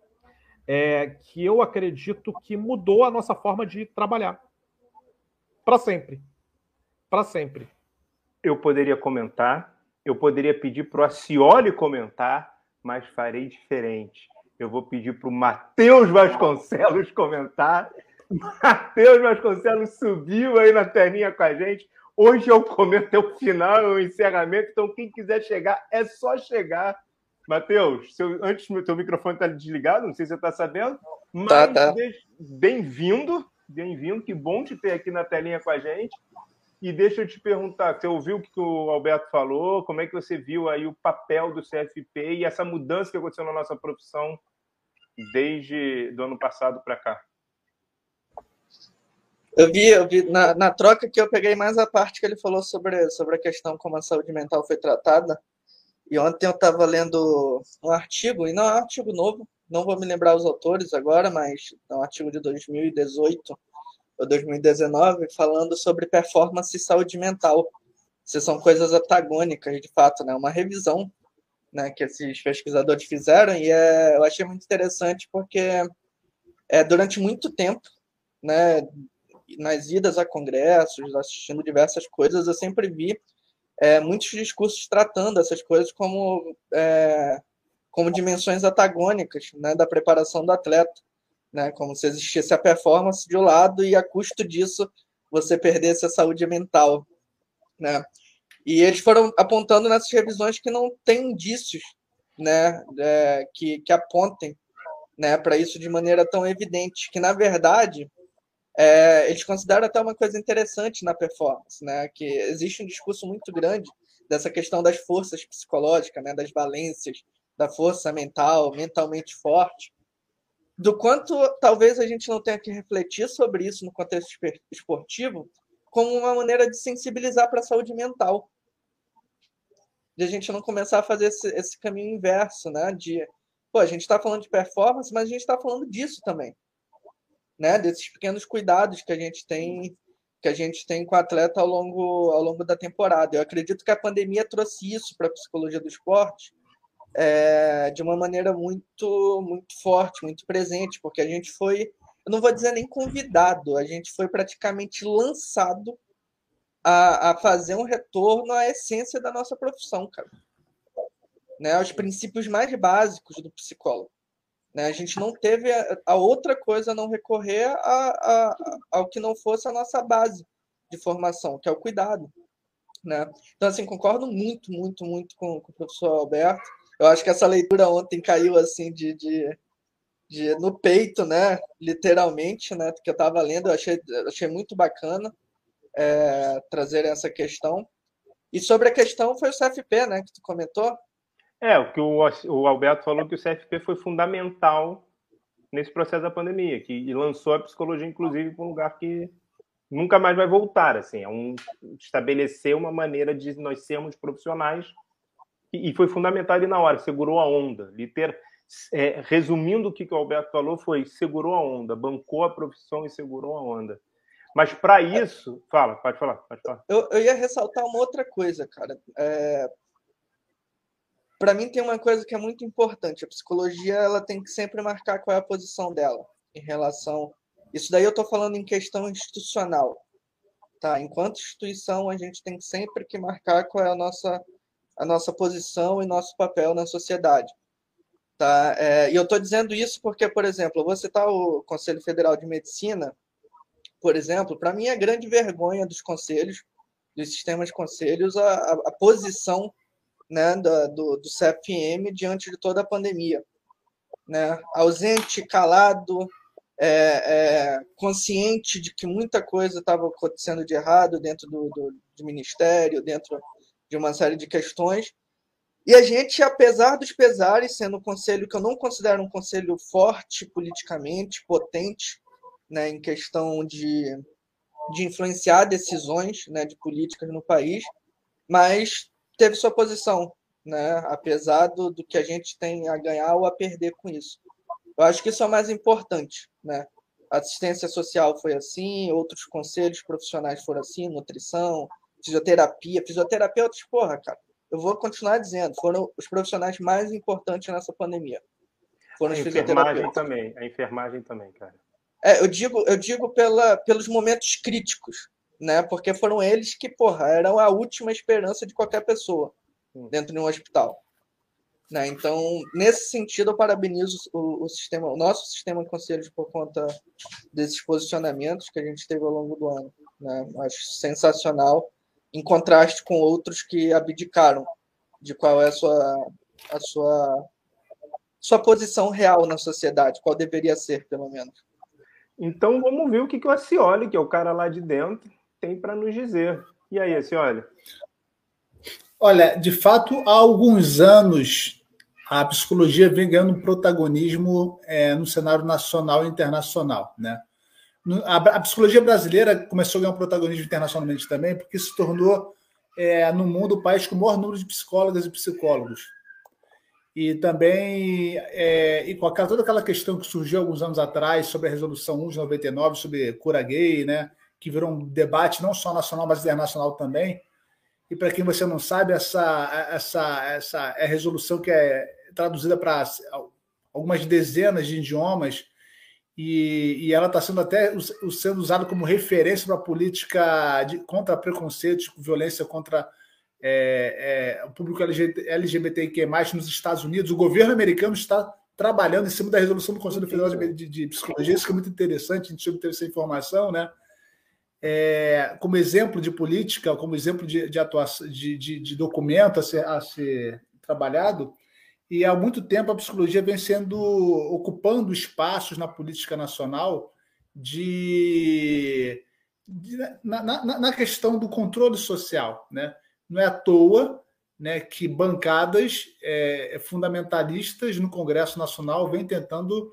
S3: é, que eu acredito que mudou a nossa forma de trabalhar. Para sempre. Para sempre.
S1: Eu poderia comentar, eu poderia pedir para o Acioli comentar, mas farei diferente. Eu vou pedir para o Matheus Vasconcelos comentar. Matheus Vasconcelos subiu aí na telinha com a gente. Hoje é o comento, é o final, é o encerramento. Então, quem quiser chegar, é só chegar. Matheus, seu, antes o teu microfone está desligado, não sei se você está sabendo. Mas tá, tá. bem-vindo, bem-vindo, que bom te ter aqui na telinha com a gente. E deixa eu te perguntar, você ouviu o que o Alberto falou? Como é que você viu aí o papel do CFP e essa mudança que aconteceu na nossa profissão desde do ano passado para cá?
S4: Eu vi, eu vi na, na, troca que eu peguei mais a parte que ele falou sobre, sobre a questão como a saúde mental foi tratada. E ontem eu estava lendo um artigo, e não é um artigo novo, não vou me lembrar os autores agora, mas é um artigo de 2018 ou 2019, falando sobre performance e saúde mental. Se são coisas antagônicas, de fato, né? Uma revisão né, que esses pesquisadores fizeram, e é, eu achei muito interessante porque é, durante muito tempo, né, nas idas a congressos, assistindo diversas coisas, eu sempre vi é, muitos discursos tratando essas coisas como, é, como dimensões antagônicas né, da preparação do atleta né? Como se existisse a performance de um lado e a custo disso você perdesse a saúde mental, né? E eles foram apontando nessas revisões que não tem indícios, né, é, que, que apontem, né, para isso de maneira tão evidente, que na verdade é, eles consideram até uma coisa interessante na performance, né, que existe um discurso muito grande dessa questão das forças psicológicas, né, das valências, da força mental, mentalmente forte, do quanto talvez a gente não tenha que refletir sobre isso no contexto esportivo como uma maneira de sensibilizar para a saúde mental. De a gente não começar a fazer esse, esse caminho inverso, né? De, pô, a gente está falando de performance, mas a gente está falando disso também, né? Desses pequenos cuidados que a gente tem que a gente tem com o atleta ao longo, ao longo da temporada. Eu acredito que a pandemia trouxe isso para a psicologia do esporte, é, de uma maneira muito, muito forte, muito presente, porque a gente foi, eu não vou dizer nem convidado, a gente foi praticamente lançado a, a fazer um retorno à essência da nossa profissão, cara. Né, aos princípios mais básicos do psicólogo. Né? A gente não teve a, a outra coisa não recorrer a, a, ao que não fosse a nossa base de formação, que é o cuidado. Né? Então, assim, concordo muito, muito, muito com, com o professor Alberto. Eu acho que essa leitura ontem caiu assim de, de, de no peito, né? Literalmente, né? Que eu estava lendo, eu achei, achei muito bacana é, trazer essa questão. E sobre a questão foi o CFP, né? Que tu comentou.
S1: É, o que o, o Alberto falou que o CFP foi fundamental nesse processo da pandemia, que lançou a psicologia, inclusive, para um lugar que nunca mais vai voltar. Assim, é um estabelecer uma maneira de nós sermos profissionais e foi fundamental ali na hora, segurou a onda. Liter, é, resumindo o que, que o Alberto falou, foi segurou a onda, bancou a profissão e segurou a onda. Mas para isso, fala, pode falar, pode falar.
S4: Eu, eu ia ressaltar uma outra coisa, cara. É... Para mim tem uma coisa que é muito importante. A psicologia ela tem que sempre marcar qual é a posição dela em relação. Isso daí eu estou falando em questão institucional, tá? Enquanto instituição a gente tem sempre que marcar qual é a nossa a nossa posição e nosso papel na sociedade. Tá? É, e eu estou dizendo isso porque, por exemplo, vou citar o Conselho Federal de Medicina, por exemplo, para mim é grande vergonha dos conselhos, dos sistemas de conselhos, a, a, a posição né, do, do, do CFM diante de toda a pandemia. Né? Ausente, calado, é, é, consciente de que muita coisa estava acontecendo de errado dentro do, do, do ministério, dentro de uma série de questões. E a gente, apesar dos pesares, sendo um conselho que eu não considero um conselho forte politicamente, potente, né, em questão de, de influenciar decisões né, de políticas no país, mas teve sua posição. né? apesar do, do que a gente tem a ganhar ou a perder com isso. Eu acho que isso é o mais importante. Né? Assistência social foi assim, outros conselhos profissionais foram assim, nutrição, fisioterapia. Fisioterapia, porra, cara, eu vou continuar dizendo, foram os profissionais mais importantes nessa pandemia.
S1: Foram a enfermagem também, a enfermagem também, cara.
S4: É, eu digo, eu digo pela, pelos momentos críticos, né? Porque foram eles que, porra, eram a última esperança de qualquer pessoa dentro de um hospital. Né? Então, nesse sentido, eu parabenizo o, o, sistema, o nosso sistema de conselhos por conta desses posicionamentos que a gente teve ao longo do ano. Né? Acho sensacional, em contraste com outros que abdicaram de qual é a sua, a sua, sua posição real na sociedade, qual deveria ser, pelo menos.
S1: Então vamos ver o que, que o Acioli, que é o cara lá de dentro, tem para nos dizer. E aí, Acioli?
S2: Olha, de fato, há alguns anos a psicologia vem ganhando protagonismo é, no cenário nacional e internacional. Né? A, a, psicologia brasileira começou a ganhar um protagonismo internacionalmente também, porque se tornou, é, no mundo, o país com o maior número de psicólogas e psicólogos. E também, é, e com aquela, toda aquela questão que surgiu alguns anos atrás sobre a Resolução 1 de 99, sobre cura gay, né, que virou um debate não só nacional, mas internacional também. E para quem você não sabe, essa, essa, essa é resolução que é traduzida para algumas dezenas de idiomas e, e ela está sendo até sendo usada como referência para a política de, contra preconceitos, violência contra é, é, o público LGBTQ+, nos Estados Unidos, o governo americano está trabalhando em cima da resolução do Conselho Federal de, de, de Psicologia, isso que é muito interessante, a gente obteve essa informação, né? É, como exemplo de política, como exemplo de, de atuação, de, de, de documento a ser, a ser trabalhado, e há muito tempo a psicologia vem sendo ocupando espaços na política nacional de, de na, na, na, questão do controle social, né? Não é à toa né, que bancadas é, fundamentalistas no Congresso Nacional vêm tentando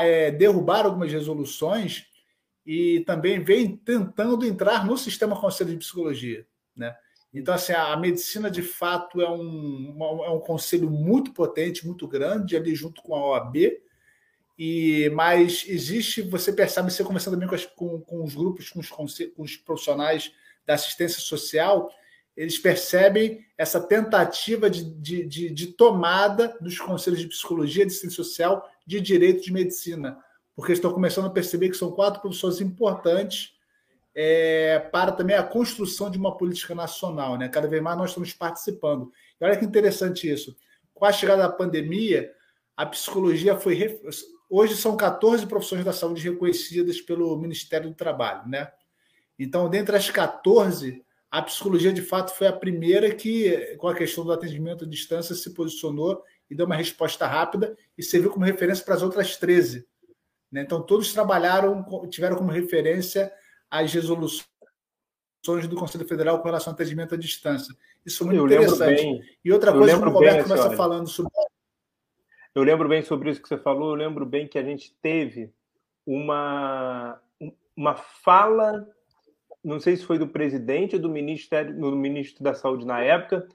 S2: é, derrubar algumas resoluções e também vem tentando entrar no sistema conselho de psicologia. Né? Então, assim, a medicina de fato é um, é um conselho muito potente, muito grande, ali junto com a OAB, e, mas existe, você percebe, você conversando também com, as, com, com os grupos, com os, com os profissionais da assistência social, eles percebem essa tentativa de, de, de, de tomada dos conselhos de psicologia, de ciência social, de direito de medicina, porque estão começando a perceber que são quatro professores importantes é, para também a construção de uma política nacional. Né? Cada vez mais nós estamos participando. E olha que interessante isso. Com a chegada da pandemia, a psicologia foi. Hoje são 14 profissões da saúde reconhecidas pelo Ministério do Trabalho. Né? Então, dentre as 14, a psicologia, de fato, foi a primeira que, com a questão do atendimento à distância, se posicionou e deu uma resposta rápida e serviu como referência para as outras 13. Né? Então, todos trabalharam, tiveram como referência as resoluções do Conselho Federal com relação ao atendimento à distância. Isso é muito eu interessante. E outra coisa que o Roberto começa falando sobre.
S1: Eu lembro bem sobre isso que você falou, eu lembro bem que a gente teve uma, uma fala não sei se foi do presidente ou do ministério, do ministro da Saúde na época,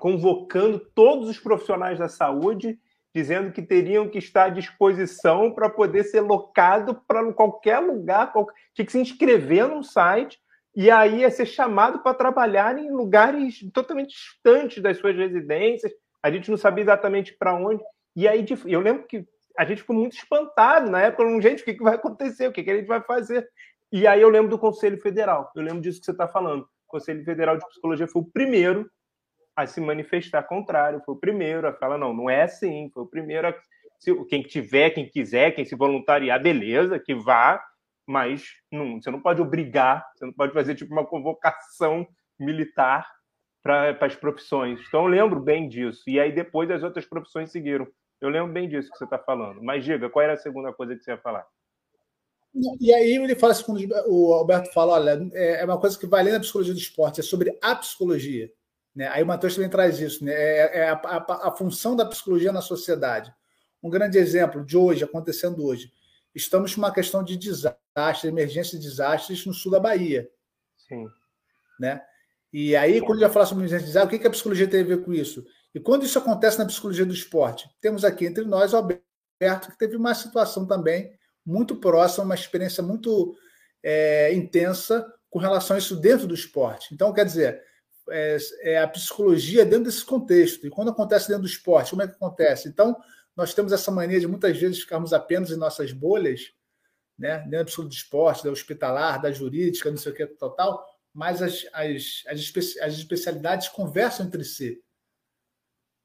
S1: convocando todos os profissionais da saúde, dizendo que teriam que estar à disposição para poder ser locado para qualquer lugar, qualquer... tinha que se inscrever num site e aí ia ser chamado para trabalhar em lugares totalmente distantes das suas residências. A gente não sabia exatamente para onde. E aí eu lembro que a gente ficou muito espantado na época, gente, o que, que vai acontecer? O que, que a gente vai fazer? E aí eu lembro do Conselho Federal, eu lembro disso que você está falando. O Conselho Federal de Psicologia foi o primeiro a se manifestar contrário, foi o primeiro a falar, não, não é assim, foi o primeiro a... Quem tiver, quem quiser, quem se voluntariar, beleza, que vá, mas não, você não pode obrigar, você não pode fazer tipo uma convocação militar para as profissões. Então eu lembro bem disso. E aí depois as outras profissões seguiram. Eu lembro bem disso que você está falando. Mas diga, qual era a segunda coisa que você ia falar?
S2: E aí ele fala assim, quando o Alberto fala, olha, é, é uma coisa que vai além da psicologia do esporte, é sobre a psicologia. Né? Aí o Matheus também traz isso, né? é, é a, a, a, função da psicologia na sociedade. Um grande exemplo de hoje, acontecendo hoje. Estamos com uma questão de desastre, emergência de desastres no sul da Bahia.
S1: Sim.
S2: Né? E aí, quando vai falar sobre inteligência artificial, o que, que a psicologia tem a ver com isso? E quando isso acontece na psicologia do esporte? Temos aqui entre nós o Alberto, que teve uma situação também muito próxima, uma experiência muito é, intensa com relação a isso dentro do esporte. Então, quer dizer, é, é, a psicologia dentro desse contexto. E quando acontece dentro do esporte, como é que acontece? Então, nós temos essa mania de muitas vezes ficarmos apenas em nossas bolhas, né? dentro do esporte, da hospitalar, da jurídica, não sei o que, total, mas as, as, as, as especialidades conversam entre si.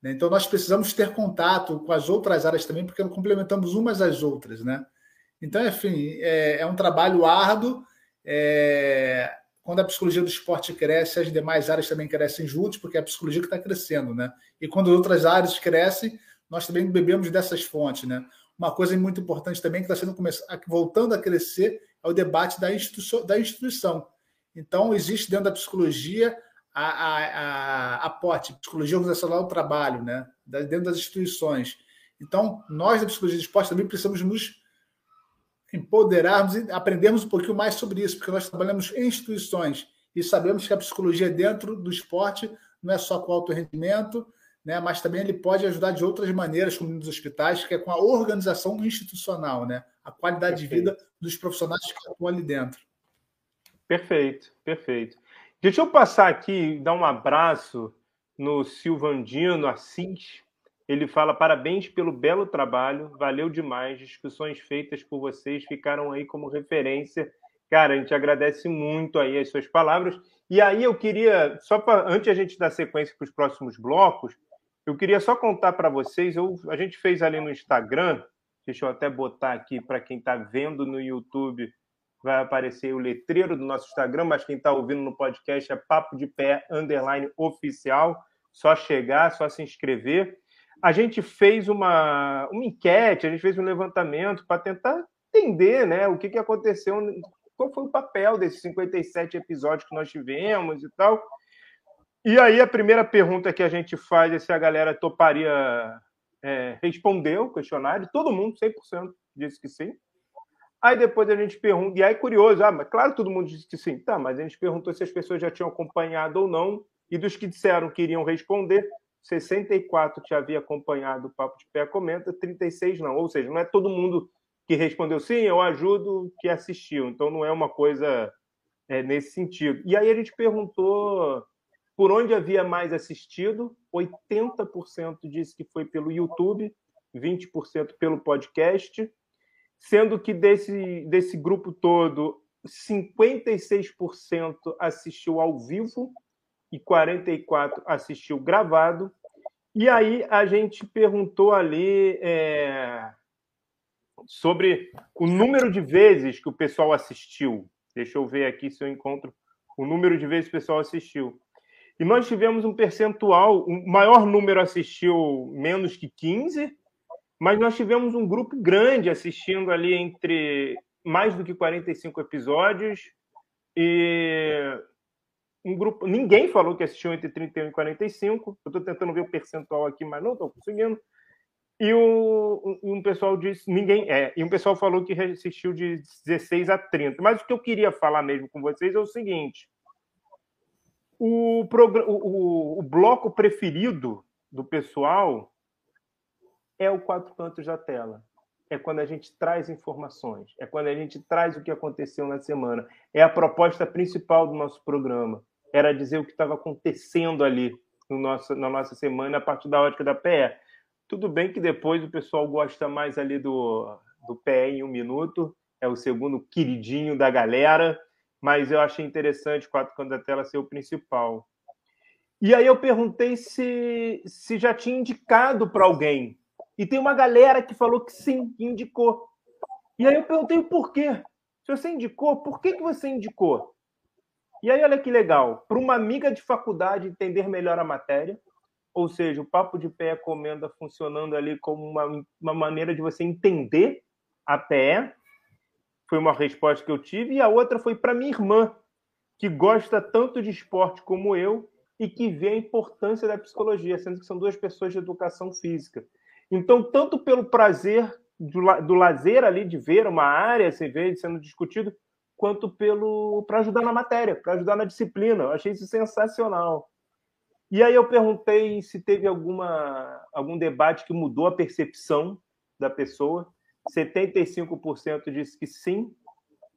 S2: Né? Então, nós precisamos ter contato com as outras áreas também, porque complementamos umas às outras. Né? Então, enfim, é, é um trabalho árduo. É, quando a psicologia do esporte cresce, as demais áreas também crescem juntos, porque é a psicologia que está crescendo. Né? E quando outras áreas crescem, nós também bebemos dessas fontes. Né? Uma coisa muito importante também que está sendo voltando a crescer é o debate da, instituição, da instituição. Então, existe dentro da psicologia a, a, a, a Psicologia Organizacional do Trabalho, né? dentro das instituições. Então, nós da Psicologia do Esporte também precisamos nos empoderarmos e aprendermos um pouquinho mais sobre isso, porque nós trabalhamos em instituições e sabemos que a psicologia dentro do esporte não é só com alto rendimento, né, mas também ele pode ajudar de outras maneiras, como nos hospitais, que é com a organização institucional, né, a qualidade perfeito. de vida dos profissionais que atuam ali dentro.
S1: Perfeito, perfeito. Deixa eu passar aqui, dar um abraço no Silvandino Assis. Ele fala: parabéns pelo belo trabalho, valeu demais. Discussões feitas por vocês ficaram aí como referência. Cara, a gente agradece muito aí as suas palavras. E aí eu queria, só para antes a gente dar sequência para os próximos blocos, eu queria só contar para vocês, eu, a gente fez ali no Instagram, deixa eu até botar aqui para quem está vendo no YouTube, vai aparecer o letreiro do nosso Instagram, mas quem está ouvindo no podcast é Papo de Pé Underline Oficial. Só chegar, só se inscrever. A gente fez uma, uma enquete, a gente fez um levantamento para tentar entender né, o que, que aconteceu, qual foi o papel desses 57 episódios que nós tivemos e tal. E aí a primeira pergunta que a gente faz é se a galera toparia é, responder o questionário. Todo mundo, 100%, disse que sim. Aí depois a gente pergunta, e aí curioso, ah, mas claro, todo mundo disse que sim. Tá, mas a gente perguntou se as pessoas já tinham acompanhado ou não, e dos que disseram que iriam responder, 64 te havia acompanhado o Papo de Pé Comenta, 36 não. Ou seja, não é todo mundo que respondeu sim, eu ajudo, que assistiu. Então não é uma coisa é, nesse sentido. E aí a gente perguntou por onde havia mais assistido, 80% disse que foi pelo YouTube, 20% pelo podcast, sendo que desse, desse grupo todo, 56% assistiu ao vivo e 44% assistiu gravado. E aí a gente perguntou ali é, sobre o número de vezes que o pessoal assistiu. Deixa eu ver aqui se eu encontro o número de vezes que o pessoal assistiu. E nós tivemos um percentual, o um maior número assistiu menos que 15, mas nós tivemos um grupo grande assistindo ali entre mais do que 45 episódios e um grupo, ninguém falou que assistiu entre 31 e 45. Eu estou tentando ver o percentual aqui, mas não estou conseguindo. E o, um pessoal disse, ninguém é, e um pessoal falou que assistiu de 16 a 30. Mas o que eu queria falar mesmo com vocês é o seguinte: o, o, o bloco preferido do pessoal é o quatro cantos da tela. É quando a gente traz informações, é quando a gente traz o que aconteceu na semana. É a proposta principal do nosso programa. Era dizer o que estava acontecendo ali no nosso, na nossa semana a partir da ótica da PE. Tudo bem que depois o pessoal gosta mais ali do, do PE em um minuto, é o segundo queridinho da galera, mas eu achei interessante quatro cantos da tela ser o principal. E aí eu perguntei se, se já tinha indicado para alguém. E tem uma galera que falou que sim, que indicou. E aí eu perguntei o porquê. Se você indicou, por que, que você indicou? E aí, olha que legal. Para uma amiga de faculdade entender melhor a matéria, ou seja, o papo de pé comenda funcionando ali como uma, uma maneira de você entender a PE, foi uma resposta que eu tive, e a outra foi para minha irmã, que gosta tanto de esporte como eu e que vê a importância da psicologia, sendo que são duas pessoas de educação física. Então, tanto pelo prazer do, do lazer ali de ver uma área sendo discutido, quanto pelo para ajudar na matéria, para ajudar na disciplina. Eu achei isso sensacional. E aí eu perguntei se teve alguma algum debate que mudou a percepção da pessoa. 75% disse que sim,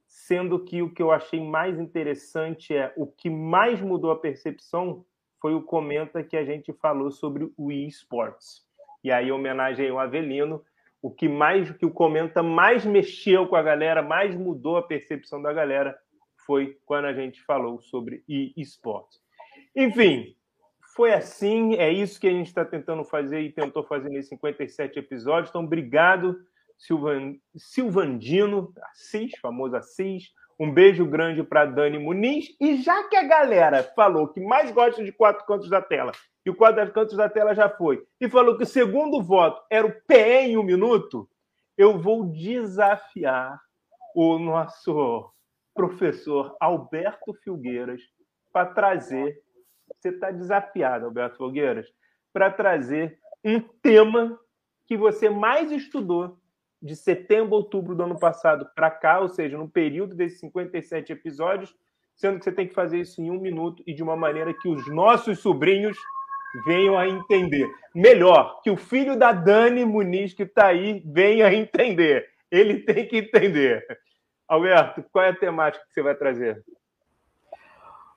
S1: sendo que o que eu achei mais interessante é o que mais mudou a percepção foi o comenta que a gente falou sobre o eSports. E aí, homenagem ao Avelino, o que mais que o comenta mais mexeu com a galera, mais mudou a percepção da galera foi quando a gente falou sobre eSports. Enfim, foi assim, é isso que a gente está tentando fazer e tentou fazer nesses 57 episódios. Então, obrigado Silvan, Silvandino, Assis, famoso Assis. Um beijo grande para Dani Muniz. E já que a galera falou que mais gosta de quatro cantos da tela, e o quatro cantos da tela já foi, e falou que o segundo voto era o PE em um minuto, eu vou desafiar o nosso professor Alberto Filgueiras para trazer. Você está desafiado, Alberto Filgueiras, para trazer um tema que você mais estudou de setembro, outubro do ano passado para cá, ou seja, no período desses 57 episódios, sendo que você tem que fazer isso em um minuto e de uma maneira que os nossos sobrinhos venham a entender. Melhor, que o filho da Dani Muniz, que está aí, venha a entender. Ele tem que entender. Alberto, qual é a temática que você vai trazer?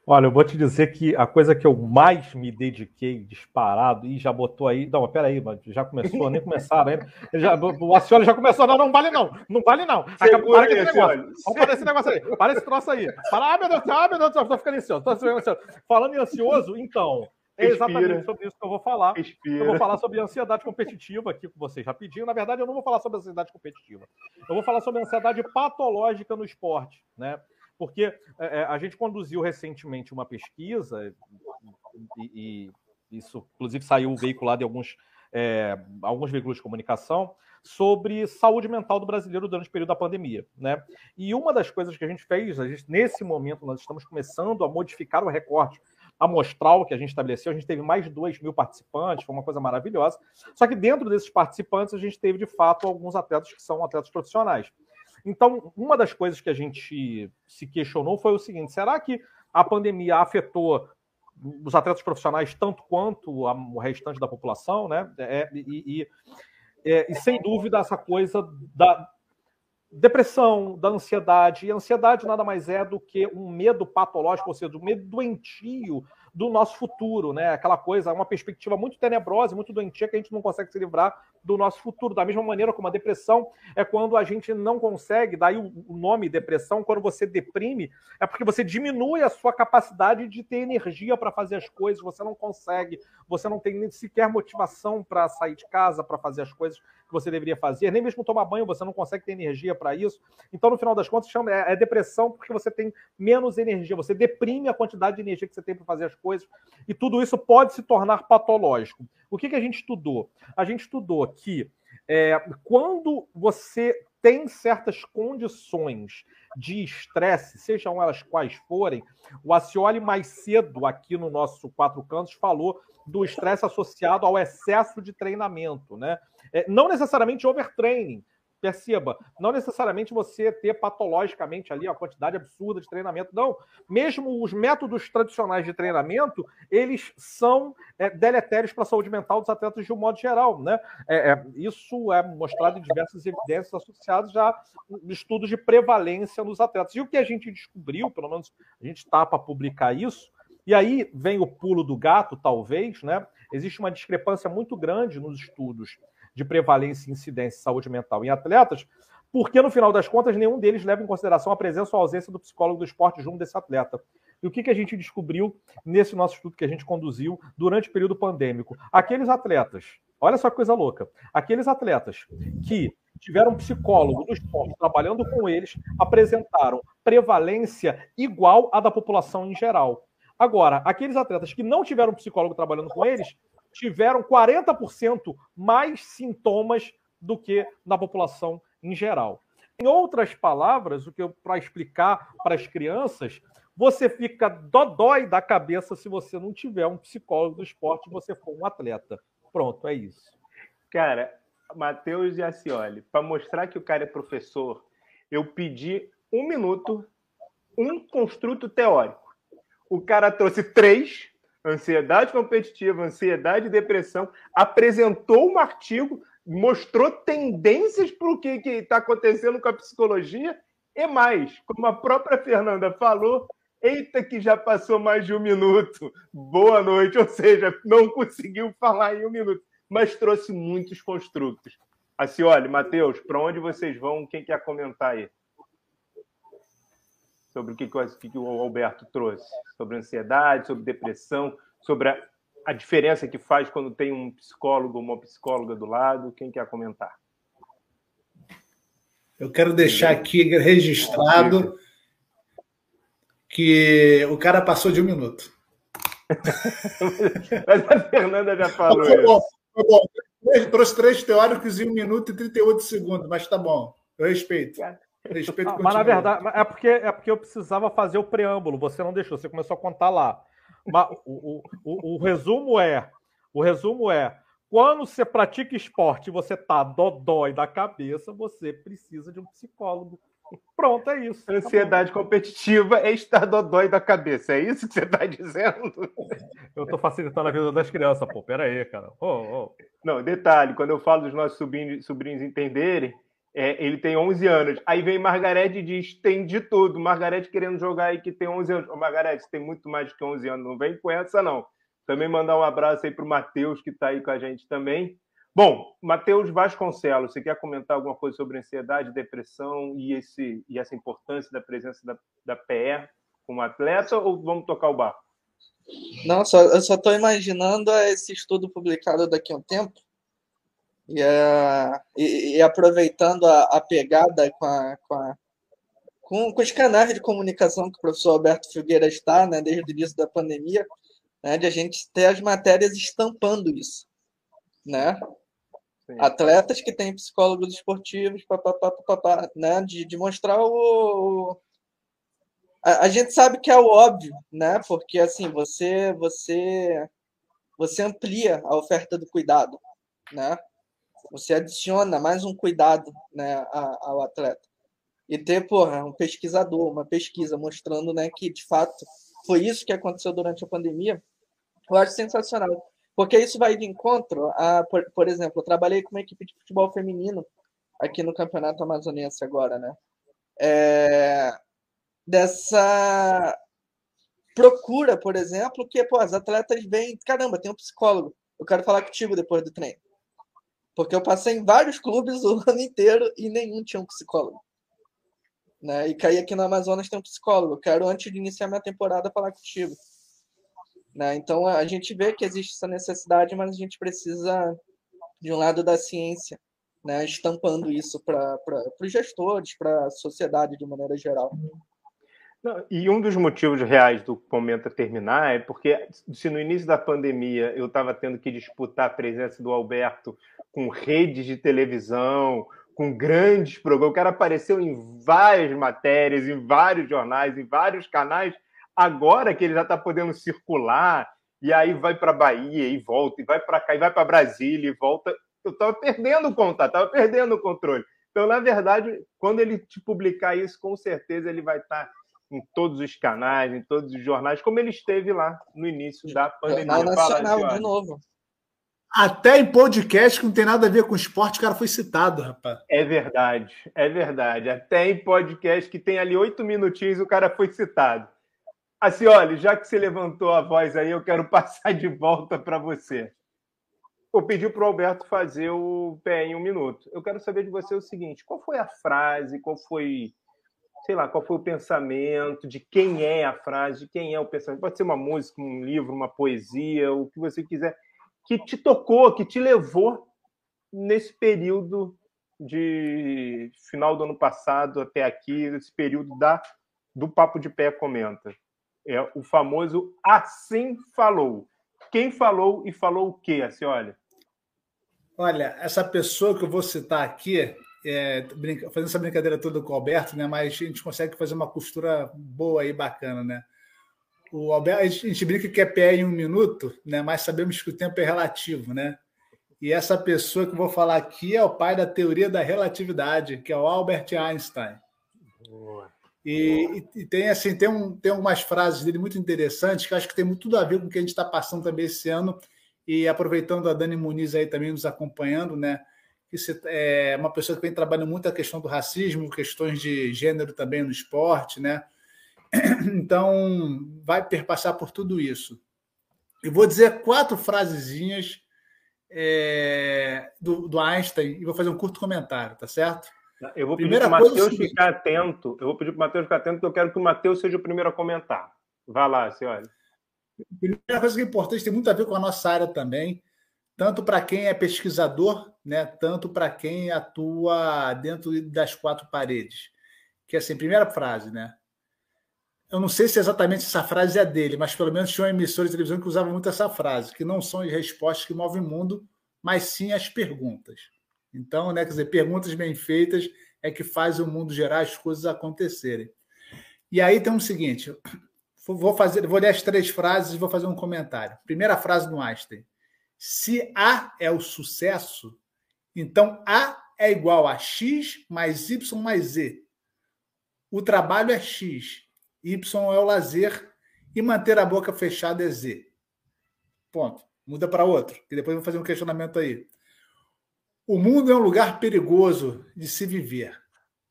S3: Olha, eu vou te dizer que a coisa que eu mais me dediquei disparado e já botou aí. Não, peraí, mas já começou, nem começaram ainda. Já, o Acioli já começou. Não, não vale não. Não vale não. Acaba, para esse negócio. Vamos parar esse negócio aí. Para esse troço aí. Para, ah, meu Deus, ah, meu Deus, tô ficando ansioso. Tô ansioso. Falando em ansioso, então. É exatamente sobre isso que eu vou falar. Respira. Eu vou falar sobre ansiedade competitiva aqui com vocês rapidinho. Na verdade, eu não vou falar sobre ansiedade competitiva. Eu vou falar sobre ansiedade patológica no esporte, né? Porque é, é, a gente conduziu recentemente uma pesquisa, e, e isso, inclusive, saiu veiculado em alguns, é, alguns veículos de comunicação, sobre saúde mental do brasileiro durante o período da pandemia. Né? E uma das coisas que a gente fez, a gente, nesse momento, nós estamos começando a modificar o recorte amostral que a gente estabeleceu. A gente teve mais de 2 mil participantes, foi uma coisa maravilhosa. Só que dentro desses participantes, a gente teve, de fato, alguns atletas que são atletas profissionais. Então, uma das coisas que a gente se questionou foi o seguinte: será que a pandemia afetou os atletas profissionais tanto quanto o restante da população, né? É, e, e, é, e, sem dúvida essa coisa da depressão, da ansiedade. E a ansiedade nada mais é do que um medo patológico, ou seja, um medo doentio do nosso futuro, né? Aquela coisa, uma perspectiva muito tenebrosa, muito doentia que a gente não consegue se livrar do nosso futuro. Da mesma maneira como a depressão é quando a gente não consegue, daí o nome depressão, quando você deprime, é porque você diminui a sua capacidade de ter energia para fazer as coisas, você não consegue, você não tem nem sequer motivação para sair de casa, para fazer as coisas que você deveria fazer, nem mesmo tomar banho, você não consegue ter energia para isso. Então, no final das contas, chama, é, é depressão porque você tem menos energia, você deprime a quantidade de energia que você tem para fazer as coisas, e tudo isso pode se tornar patológico. O que, que a gente estudou? A gente estudou que é, quando você tem certas condições de estresse, sejam elas quais forem, o Acioli mais cedo aqui no nosso Quatro Cantos falou do estresse associado ao excesso de treinamento, né? É, não necessariamente overtraining, Perceba, não necessariamente você ter patologicamente ali a quantidade absurda de treinamento, não. Mesmo os métodos tradicionais de treinamento, eles são é, deletérios para a saúde mental dos atletas de um modo geral, né? É, é, isso é mostrado em diversas evidências associadas já a estudos de prevalência nos atletas. E o que a gente descobriu, pelo menos a gente está para publicar isso, e aí vem o pulo do gato, talvez, né? Existe uma discrepância muito grande nos estudos de prevalência e incidência de saúde mental em atletas, porque no final das contas nenhum deles leva em consideração a presença ou ausência do psicólogo do esporte junto desse atleta. E o que, que a gente descobriu nesse nosso estudo que a gente conduziu durante o período pandêmico? Aqueles atletas, olha só que coisa louca, aqueles atletas que tiveram um psicólogo do esporte trabalhando com eles, apresentaram prevalência igual à da população em geral. Agora, aqueles atletas que não tiveram psicólogo trabalhando com eles tiveram 40% mais sintomas do que na população em geral. Em outras palavras, o que eu para explicar para as crianças, você fica dodói da cabeça se você não tiver um psicólogo do esporte você for um atleta. Pronto, é isso.
S1: Cara, Matheus e Acioli, para mostrar que o cara é professor, eu pedi um minuto um construto teórico. O cara trouxe três: ansiedade competitiva, ansiedade e depressão, apresentou um artigo, mostrou tendências para o que está acontecendo com a psicologia e mais, como a própria Fernanda falou, eita que já passou mais de um minuto, boa noite, ou seja, não conseguiu falar em um minuto, mas trouxe muitos construtos. Assim, olha, Matheus, para onde vocês vão? Quem quer comentar aí? Sobre o que, que, o Alberto trouxe? Sobre ansiedade, sobre depressão, sobre a, a diferença que faz quando tem um psicólogo ou uma psicóloga do lado. Quem quer comentar?
S2: Eu quero deixar aqui registrado que o cara passou de um minuto. *laughs*
S1: Mas a Fernanda já falou.
S2: Foi bom, foi bom. Trouxe três teóricos em um minuto e 38 segundos, mas tá bom. Eu respeito.
S3: Respeito ah, mas na verdade, é porque, é porque eu precisava fazer o preâmbulo, você não deixou, você começou a contar lá. Mas o, o, o, o resumo é: o resumo é quando você pratica esporte e você tá dodói da cabeça, você precisa de um psicólogo. Pronto, é isso.
S1: Ansiedade tá competitiva é estar dodói da cabeça. É isso que você está dizendo?
S3: Eu estou facilitando a vida das crianças, pô. Pera aí, cara. Oh, oh.
S1: Não, detalhe, quando eu falo dos nossos sobrinhos, sobrinhos entenderem, é, ele tem 11 anos. Aí vem Margarete e diz: tem de tudo. Margarete querendo jogar aí que tem 11 anos. Ô, Margarete, tem muito mais que 11 anos. Não vem com essa, não. Também mandar um abraço aí para o Matheus, que está aí com a gente também. Bom, Matheus Vasconcelos, você quer comentar alguma coisa sobre ansiedade, depressão e, esse, e essa importância da presença da, da PE como atleta ou vamos tocar o barco?
S4: Não, só, eu só estou imaginando esse estudo publicado daqui a um tempo e, uh, e, e aproveitando a, a, pegada com, a, com, a, com, com, os canais de comunicação que o professor Alberto Figueira está, né, desde o início da pandemia, né, de a gente ter as matérias estampando isso, né? Sim. Atletas que têm psicólogos esportivos, papapá, papapá, né, de, de mostrar o, a, a, gente sabe que é o óbvio, né? Porque assim você você você amplia a oferta do cuidado, né? Você adiciona mais um cuidado, né, ao atleta. E ter, porra, um pesquisador, uma pesquisa mostrando, né, que de fato foi isso que aconteceu durante a pandemia eu acho sensacional. Porque isso vai de encontro a, por, por exemplo, eu trabalhei com uma equipe de futebol feminino aqui no Campeonato Amazonense agora, né? É, dessa procura, por exemplo, que pô, as atletas vêm, caramba, tem um psicólogo, eu quero falar contigo depois do treino. Porque eu passei em vários clubes o *laughs* ano inteiro e nenhum tinha um psicólogo. Né? E caí aqui no Amazonas tem um psicólogo, eu quero antes de iniciar minha temporada falar contigo. Né? Então a gente vê que existe essa necessidade, mas a gente precisa, de um lado da ciência, né, estampando isso para os gestores, para a sociedade de maneira geral.
S1: Não, e um dos motivos reais do Comenta terminar é porque, se no início da pandemia eu estava tendo que disputar a presença do Alberto com redes de televisão, com grandes programas, o cara apareceu em várias matérias, em vários jornais, em vários canais, Agora que ele já está podendo circular, e aí vai para Bahia e volta, e vai para cá, e vai para Brasília e volta, eu estava perdendo o contato, estava perdendo o controle. Então, na verdade, quando ele te publicar isso, com certeza ele vai estar tá em todos os canais, em todos os jornais, como ele esteve lá no início da pandemia.
S4: Jornal Nacional, Fala, de novo.
S2: Até em podcast que não tem nada a ver com esporte, o cara foi citado, rapaz.
S1: É verdade, é verdade. Até em podcast que tem ali oito minutinhos, o cara foi citado. Assim, olha, já que você levantou a voz aí, eu quero *laughs* passar de volta para você. Vou pedir para o Alberto fazer o pé em um minuto. Eu quero saber de você o seguinte: qual foi a frase, qual foi, sei lá, qual foi o pensamento, de quem é a frase, de quem é o pensamento? Pode ser uma música, um livro, uma poesia, o que você quiser, que te tocou, que te levou nesse período de final do ano passado até aqui, esse período da do Papo de Pé Comenta. É o famoso assim falou. Quem falou e falou o quê, assim, olha?
S2: Olha, essa pessoa que eu vou citar aqui, é, brinca, fazendo essa brincadeira toda com o Alberto, né? Mas a gente consegue fazer uma costura boa e bacana, né? O Alberto, a gente brinca que é pé em um minuto, né? Mas sabemos que o tempo é relativo, né? E essa pessoa que eu vou falar aqui é o pai da teoria da relatividade, que é o Albert Einstein. Boa. E, e, tem assim, tem, um, tem algumas frases dele muito interessantes que acho que tem tudo a ver com o que a gente está passando também esse ano. E aproveitando a Dani Muniz aí também nos acompanhando, né? Que é uma pessoa que vem trabalhando muito a questão do racismo, questões de gênero também no esporte, né? *clears throat* Então, vai perpassar por tudo isso. Eu vou dizer quatro frasezinhas é, do, do Einstein e vou fazer um curto comentário, tá certo?
S1: Eu vou pedir para o Matheus é ficar atento. Eu vou pedir para o Matheus ficar atento, porque eu quero que o Matheus seja o primeiro a comentar. Vá lá, senhora.
S2: Primeira coisa que é importante, tem muito a ver com a nossa área também, tanto para quem é pesquisador, né, tanto para quem atua dentro das quatro paredes. Que é assim, primeira frase, né? Eu não sei se exatamente essa frase é dele, mas pelo menos tinha uma emissora de televisão que usava muito essa frase, que não são as respostas que movem o mundo, mas sim as perguntas. Então, né, quer dizer, perguntas bem feitas é que faz o mundo gerar as coisas acontecerem. E aí tem o seguinte, vou fazer, vou ler as três frases e vou fazer um comentário. Primeira frase do Einstein: se A é o sucesso, então A é igual a x mais y mais z. O trabalho é x, y é o lazer e manter a boca fechada é z. Ponto. Muda para outro, que depois eu vou fazer um questionamento aí. O mundo é um lugar perigoso de se viver.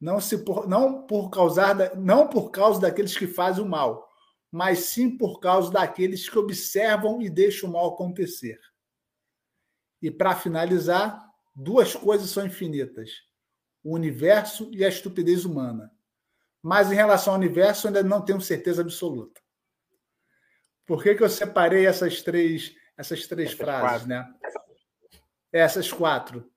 S2: Não, se por, não, por causar da, não por causa daqueles que fazem o mal, mas sim por causa daqueles que observam e deixam o mal acontecer. E para finalizar, duas coisas são infinitas: o universo e a estupidez humana. Mas em relação ao universo, ainda não tenho certeza absoluta. Por que, que eu separei essas três, essas três essas frases, quatro. né? Essas quatro.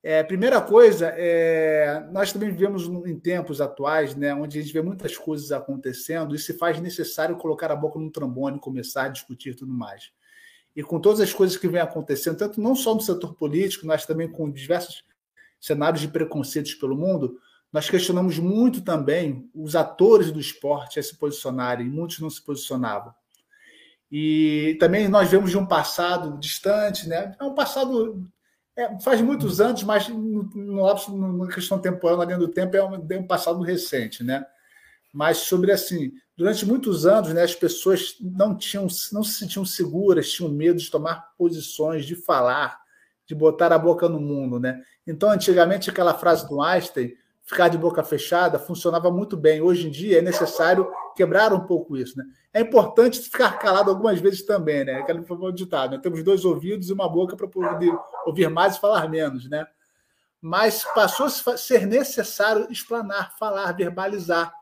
S2: É, primeira coisa, é, nós também vivemos em tempos atuais, né, onde a gente vê muitas coisas acontecendo e se faz necessário colocar a boca no trombone, começar a discutir tudo mais. E com todas as coisas que vêm acontecendo, tanto não só no setor político, mas também com diversos cenários de preconceitos pelo mundo, nós questionamos muito também os atores do esporte a se posicionarem, muitos não se posicionavam. E também nós vemos de um passado distante, né? É um passado é, faz muitos anos, mas no, no, na questão temporal, na linha do tempo, é um, é um passado recente, né? Mas sobre assim, durante muitos anos, né, as pessoas não tinham, não se sentiam seguras, tinham medo de tomar posições, de falar, de botar a boca no mundo, né? Então, antigamente, aquela frase do Einstein, ficar de boca fechada, funcionava muito bem. Hoje em dia é necessário quebrar um pouco isso, né? É importante ficar calado algumas vezes também, né? Aquele foi ditado, né? Temos dois ouvidos e uma boca para poder ouvir mais e falar menos, né? Mas passou a ser necessário explanar, falar, verbalizar,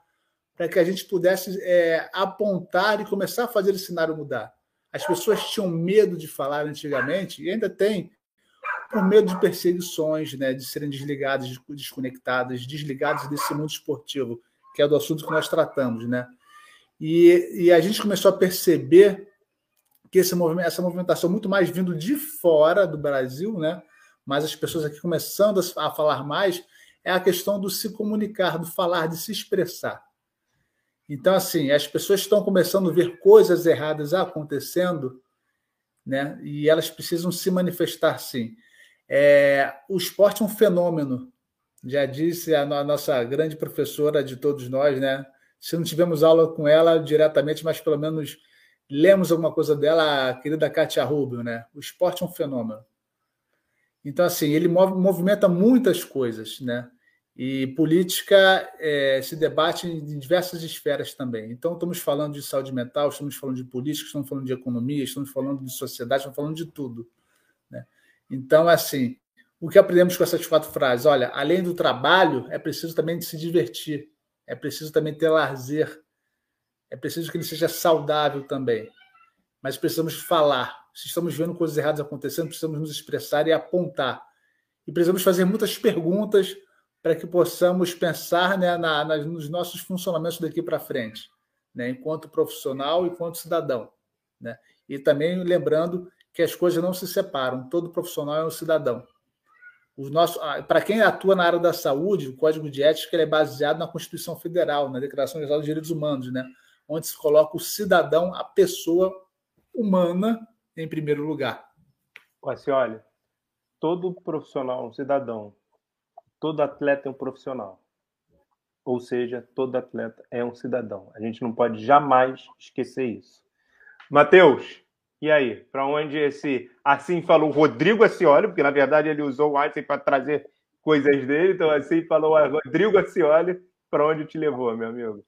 S2: para que a gente pudesse é, apontar e começar a fazer esse cenário mudar. As pessoas tinham medo de falar antigamente e ainda tem por medo de perseguições, né, de serem desligadas, desconectadas, desligadas desse mundo esportivo, que é do assunto que nós tratamos, né? E, e a gente começou a perceber que esse movimento, essa movimentação muito mais vindo de fora do Brasil, né? mas as pessoas aqui começando a falar mais, é a questão do se comunicar, do falar, de se expressar. Então, assim, as pessoas estão começando a ver coisas erradas acontecendo, né? E elas precisam se manifestar, sim. É, o esporte é um fenômeno, já disse a nossa grande professora de todos nós, né? se não tivemos aula com ela diretamente, mas pelo menos lemos alguma coisa dela, a querida Katia Rubio, né? O esporte é um fenômeno. Então, assim, ele move, movimenta muitas coisas, né? E política é, se debate em diversas esferas também. Então, estamos falando de saúde mental, estamos falando de política, estamos falando de economia, estamos falando de sociedade, estamos falando de tudo. Né? Então, assim, o que aprendemos com essas quatro frases? Olha, além do trabalho, é preciso também se divertir é preciso também ter lazer, é preciso que ele seja saudável também. Mas precisamos falar. Se estamos vendo coisas erradas acontecendo, precisamos nos expressar e apontar. E precisamos fazer muitas perguntas para que possamos pensar né, na, na, nos nossos funcionamentos daqui para frente, né, enquanto profissional e enquanto cidadão. Né? E também lembrando que as coisas não se separam, todo profissional é um cidadão para quem atua na área da saúde, o Código de Ética é baseado na Constituição Federal, na Declaração Geral dos Direitos Humanos, né? onde se coloca o cidadão, a pessoa humana, em primeiro lugar.
S1: Assim, olha, todo profissional um cidadão, todo atleta é um profissional. Ou seja, todo atleta é um cidadão. A gente não pode jamais esquecer isso. Matheus, e aí? Para onde esse assim falou Rodrigo Acioli, porque na verdade ele usou o Einstein para trazer coisas dele, então assim falou Rodrigo Acioli, para onde te levou, meu amigo?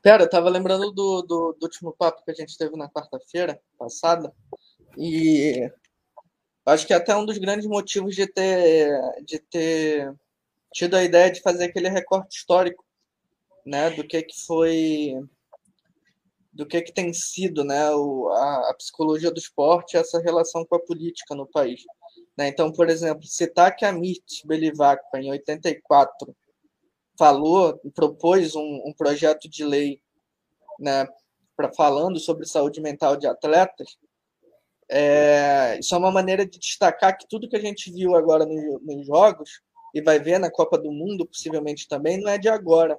S4: Pera, eu tava lembrando do, do, do último papo que a gente teve na quarta-feira passada, e acho que até um dos grandes motivos de ter, de ter tido a ideia de fazer aquele recorte histórico, né, do que que foi do que que tem sido, né, o, a, a psicologia do esporte, essa relação com a política no país. Né? Então, por exemplo, citar que a Amit Belivacqua, em 84, falou, propôs um, um projeto de lei né, pra, falando sobre saúde mental de atletas, é, isso é uma maneira de destacar que tudo que a gente viu agora no, nos jogos e vai ver na Copa do Mundo, possivelmente também, não é de agora.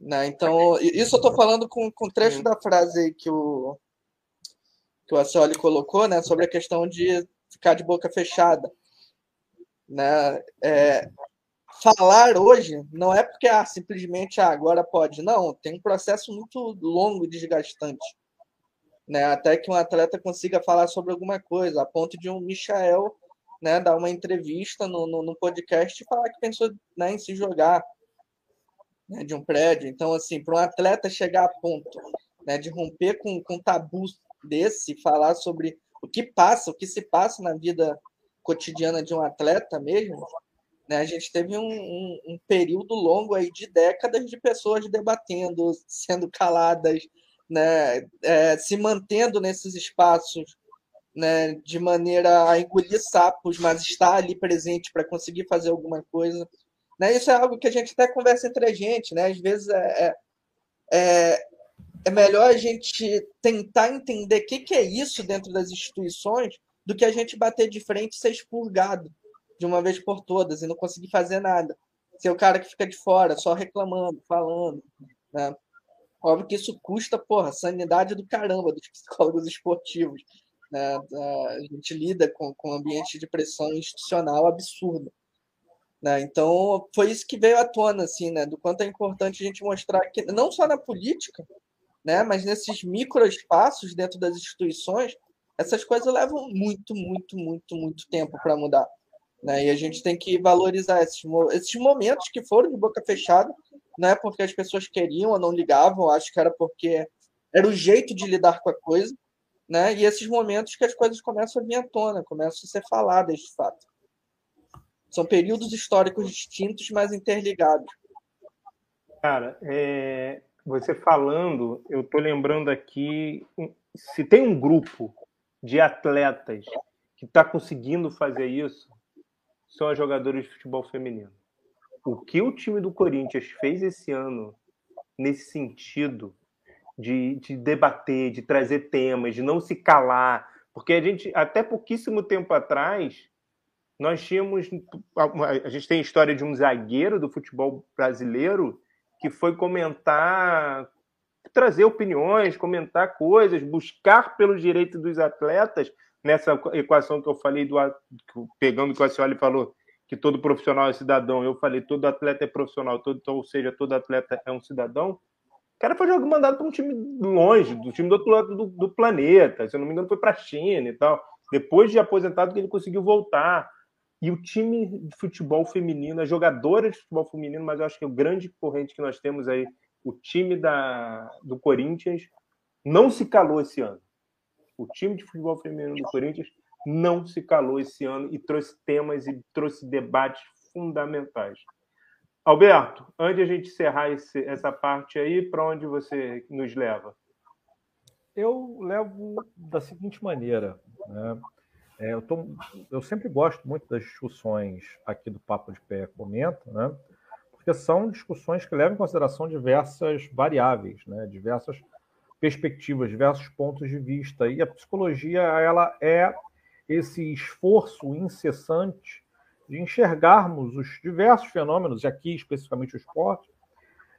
S4: Né? Então, isso eu estou falando com, com trecho da frase que o, que o Acioli colocou, né, sobre a questão de ficar de boca fechada. Né? É, falar hoje não é porque ah, simplesmente ah, agora pode. Não, tem um processo muito longo e desgastante. Né? Até que um atleta consiga falar sobre alguma coisa, a ponto de um Michael né, dar uma entrevista no, no, no podcast e falar que pensou né, em se jogar né, de um prédio. Então, assim, para um atleta chegar a ponto né, de romper com, com tabu desse, falar sobre o que passa, o que se passa na vida cotidiana de um atleta mesmo, né? A gente teve um, um, um, período longo aí de décadas de pessoas debatendo, sendo caladas, né? É, se mantendo nesses espaços né? de maneira a engolir sapos, mas estar ali presente para conseguir fazer alguma coisa. Né? Isso é algo que a gente até conversa entre a gente, né? às vezes é, é, é é melhor a gente tentar entender o que, que é isso dentro das instituições do que a gente bater de frente e ser expurgado de uma vez por todas e não conseguir fazer nada. Ser o cara que fica de fora, só reclamando, falando. Né? Óbvio que isso custa, porra, sanidade do caramba dos psicólogos esportivos. Né? A gente lida com, com um ambiente de pressão institucional absurdo. Né? Então, foi isso que veio à tona, assim, né? do quanto é importante a gente mostrar que, não só na política, né? Mas nesses microespaços dentro das instituições, essas coisas levam muito, muito, muito, muito tempo para mudar. Né? E a gente tem que valorizar esses, esses momentos que foram de boca fechada, não é porque as pessoas queriam ou não ligavam, acho que era porque era o jeito de lidar com a coisa, né? E esses momentos que as coisas começam a vir à tona, começam a ser faladas de fato. São períodos históricos distintos, mas interligados.
S1: Cara, é, você falando, eu estou lembrando aqui, se tem um grupo de atletas que está conseguindo fazer isso, são os jogadores de futebol feminino. O que o time do Corinthians fez esse ano nesse sentido de, de debater, de trazer temas, de não se calar, porque a gente, até pouquíssimo tempo atrás, nós tínhamos. A gente tem a história de um zagueiro do futebol brasileiro que foi comentar, trazer opiniões, comentar coisas, buscar pelos direitos dos atletas nessa equação que eu falei do pegando o que o Acioli falou que todo profissional é cidadão, eu falei todo atleta é profissional, todo, ou seja, todo atleta é um cidadão. O cara foi mandado para um time longe, do time do outro lado do, do planeta, se eu não me engano foi para a China e tal. Depois de aposentado que ele conseguiu voltar. E o time de futebol feminino, as jogadoras de futebol feminino, mas eu acho que o grande corrente que nós temos aí, o time da, do Corinthians, não se calou esse ano. O time de futebol feminino do Corinthians não se calou esse ano e trouxe temas e trouxe debates fundamentais. Alberto, antes de a gente encerrar esse, essa parte aí, para onde você nos leva?
S3: Eu levo da seguinte maneira. Né? É, eu, tô, eu sempre gosto muito das discussões aqui do Papo de Pé Comenta, né? porque são discussões que levam em consideração diversas variáveis, né? diversas perspectivas, diversos pontos de vista. E a psicologia ela é esse esforço incessante de enxergarmos os diversos fenômenos, e aqui especificamente o esporte,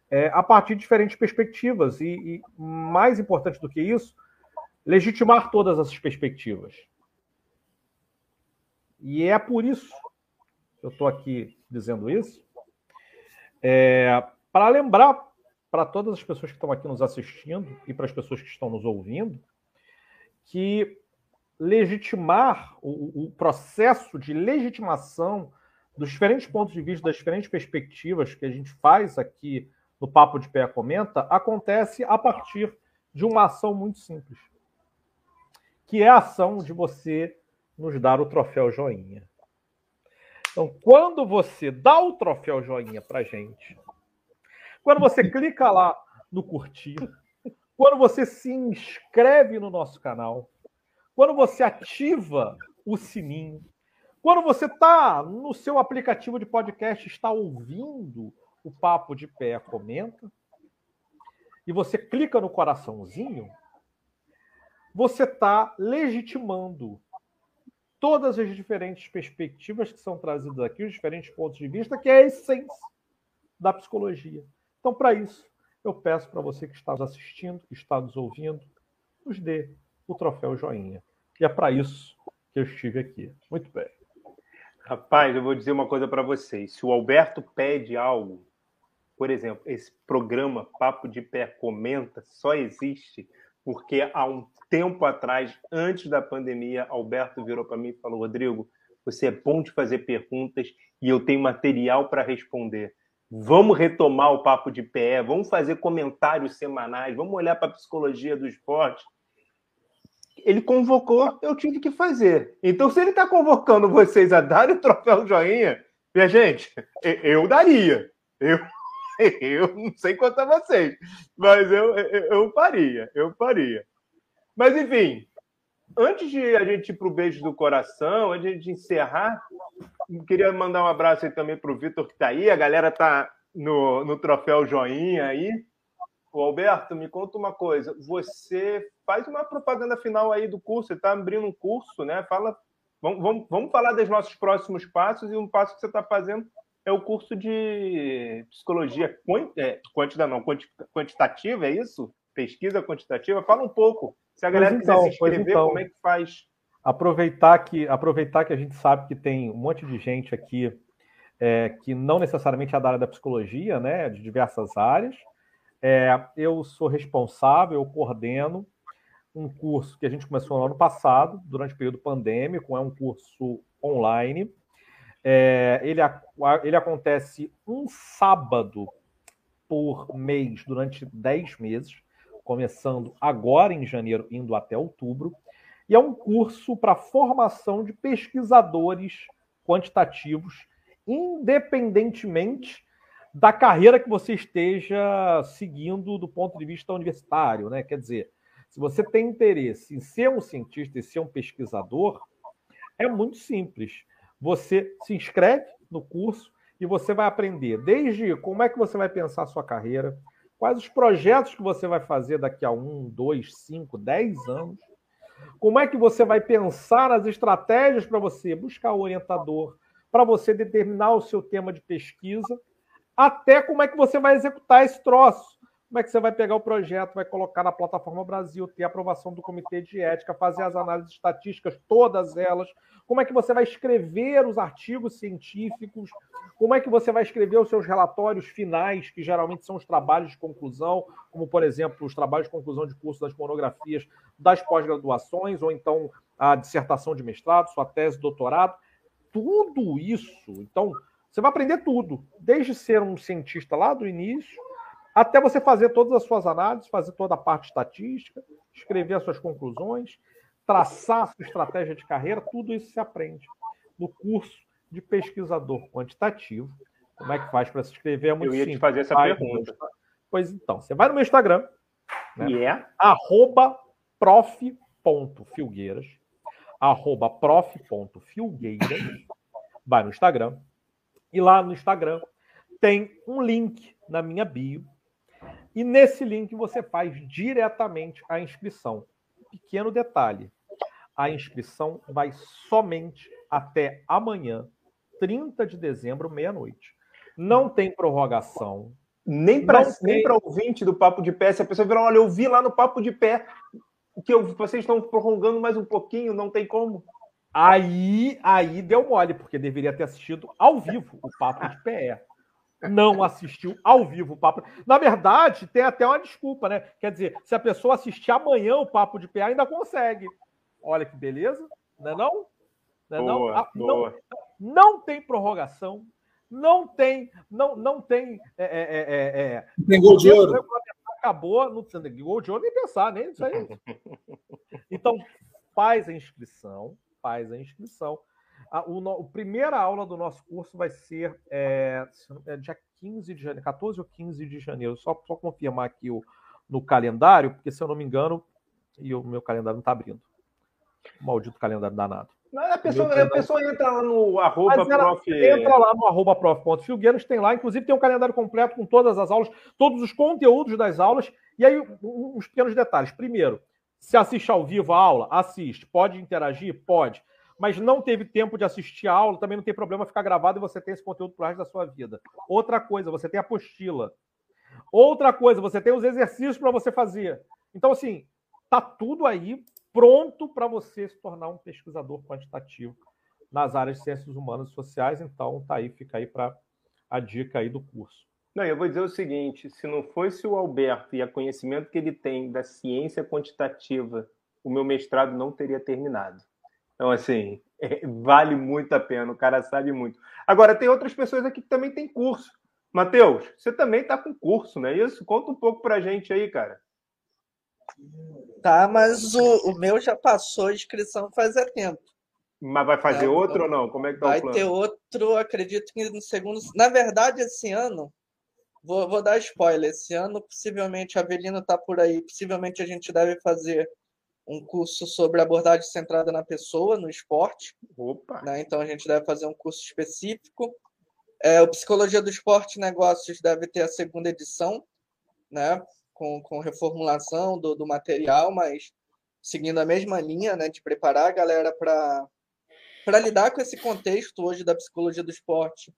S3: é, a partir de diferentes perspectivas. E, e, mais importante do que isso, legitimar todas essas perspectivas. E é por isso eu estou aqui dizendo isso? É, para lembrar para todas as pessoas que estão aqui nos assistindo e para as pessoas que estão nos ouvindo que legitimar o, o processo de legitimação dos diferentes pontos de vista, das diferentes perspectivas que a gente faz aqui no Papo de Pé Comenta, acontece a partir de uma ação muito simples, que é a ação de você nos dar o troféu joinha. Então, quando você dá o troféu joinha para gente, quando você clica lá no curtir, quando você se inscreve no nosso canal, quando você ativa o sininho, quando você está no seu aplicativo de podcast, está ouvindo o Papo de Pé Comenta, e você clica no coraçãozinho, você está legitimando todas as diferentes perspectivas que são trazidas aqui, os diferentes pontos de vista, que é a essência da psicologia. Então, para isso, eu peço para você que está nos assistindo, que está nos ouvindo, nos dê o troféu joinha. E é para isso que eu estive aqui. Muito bem.
S1: Rapaz, eu vou dizer uma coisa para vocês. Se o Alberto pede algo, por exemplo, esse programa Papo de Pé Comenta só existe porque há um tempo atrás, antes da pandemia, Alberto virou para mim e falou: Rodrigo, você é bom de fazer perguntas e eu tenho material para responder. Vamos retomar o papo de pé, vamos fazer comentários semanais, vamos olhar para a psicologia do esporte ele convocou, eu tive que fazer. Então, se ele está convocando vocês a darem o troféu joinha, minha gente, eu daria. Eu, *laughs* eu não sei quanto a vocês, mas eu, eu, faria, eu faria. Mas, enfim, antes de a gente ir para o beijo do coração, antes de encerrar, queria mandar um abraço aí também para o Vitor que está aí. A galera está no, no troféu joinha aí. O Alberto, me conta uma coisa. Você faz uma propaganda final aí do curso. Você está abrindo um curso, né? Fala, vamos, vamos, vamos falar dos nossos próximos passos e um passo que você está fazendo é o curso de psicologia é, quantida, não, quantitativa, é isso? Pesquisa quantitativa. Fala um pouco. Se a galera então, quiser se inscrever, então, como é que faz?
S3: Aproveitar que, aproveitar que a gente sabe que tem um monte de gente aqui é, que não necessariamente é da área da psicologia, né? De diversas áreas é, eu sou responsável, eu coordeno um curso que a gente começou no ano passado, durante o período pandêmico, é um curso online. É, ele, ele acontece um sábado por mês durante 10 meses, começando agora em janeiro, indo até outubro. E é um curso para formação de pesquisadores quantitativos, independentemente da carreira que você esteja seguindo do ponto de vista universitário, né? Quer dizer, se você tem interesse em ser um cientista e ser um pesquisador, é muito simples. Você se inscreve no curso e você vai aprender desde como é que você vai pensar a sua carreira, quais os projetos que você vai fazer daqui a um, dois, cinco, dez anos, como é que você vai pensar as estratégias para você buscar o orientador, para você determinar o seu tema de pesquisa até como é que você vai executar esse troço. Como é que você vai pegar o projeto, vai colocar na plataforma Brasil, ter aprovação do comitê de ética, fazer as análises estatísticas, todas elas. Como é que você vai escrever os artigos científicos? Como é que você vai escrever os seus relatórios finais, que geralmente são os trabalhos de conclusão, como, por exemplo, os trabalhos de conclusão de curso das monografias das pós-graduações, ou então a dissertação de mestrado, sua tese doutorado. Tudo isso. Então, você vai aprender tudo, desde ser um cientista lá do início, até você fazer todas as suas análises, fazer toda a parte estatística, escrever as suas conclusões, traçar a sua estratégia de carreira, tudo isso se aprende no curso de pesquisador quantitativo. Como é que faz para se inscrever? É
S1: muito Eu ia simples. te fazer essa vai pergunta.
S3: Pois então, você vai no meu Instagram,
S1: né? Yeah.
S3: É? arroba prof.filgueiras, arroba prof.filgueiras, vai no Instagram, e lá no Instagram tem um link na minha bio. E nesse link você faz diretamente a inscrição. Pequeno detalhe: a inscrição vai somente até amanhã, 30 de dezembro, meia-noite. Não tem prorrogação.
S1: Nem para tem... ouvinte do Papo de Pé, se a pessoa virar, olha, eu vi lá no Papo de Pé que eu, vocês estão prorrogando mais um pouquinho, não tem como.
S3: Aí, aí deu mole, porque deveria ter assistido ao vivo o Papo de PE. Não assistiu ao vivo o Papo. Na verdade, tem até uma desculpa, né? Quer dizer, se a pessoa assistir amanhã o Papo de PE, ainda consegue. Olha que beleza, não é não? Não, é
S1: boa,
S3: não? Ah,
S1: boa.
S3: não? não tem prorrogação, não tem, não, não tem. É, é, é, é,
S2: tem gol de ouro.
S3: Acabou, não tem gol de ouro nem pensar, nem isso aí. *laughs* Então, faz a inscrição, faz a inscrição. A, o, a primeira aula do nosso curso vai ser é, dia 15 de janeiro, 14 ou 15 de janeiro. Só, só confirmar aqui o, no calendário, porque se eu não me engano, e o meu calendário não está abrindo. O maldito calendário danado.
S1: A pessoa, a pessoa entra lá no arroba prof.
S3: Entra lá no arroba prof.filgueiros, tem lá, inclusive tem um calendário completo com todas as aulas, todos os conteúdos das aulas, e aí uns pequenos detalhes. Primeiro, se assiste ao vivo a aula, assiste. Pode interagir? Pode. Mas não teve tempo de assistir a aula, também não tem problema ficar gravado e você tem esse conteúdo pro resto da sua vida. Outra coisa, você tem a apostila. Outra coisa, você tem os exercícios para você fazer. Então, assim, tá tudo aí pronto para você se tornar um pesquisador quantitativo nas áreas de ciências humanas e sociais. Então, tá aí, fica aí para a dica aí do curso.
S1: Não, eu vou dizer o seguinte: se não fosse o Alberto e o conhecimento que ele tem da ciência quantitativa, o meu mestrado não teria terminado. Então, assim, *laughs* é, vale muito a pena, o cara sabe muito. Agora, tem outras pessoas aqui que também têm curso. Matheus, você também está com curso, não é isso? Conta um pouco para a gente aí, cara.
S4: Tá, mas o, o meu já passou a inscrição faz é tempo.
S1: Mas vai fazer não, outro ou não? Como é que tá
S4: vai
S1: o plano?
S4: ter outro, acredito que no segundo. Na verdade, esse ano, vou, vou dar spoiler. Esse ano, possivelmente, a Avelina está por aí. Possivelmente a gente deve fazer um curso sobre abordagem centrada na pessoa, no esporte.
S1: Opa!
S4: Né? Então a gente deve fazer um curso específico. É, o Psicologia do Esporte e Negócios deve ter a segunda edição, né? com, com reformulação do, do material, mas seguindo a mesma linha, né, de preparar a galera para lidar com esse contexto hoje da psicologia do esporte,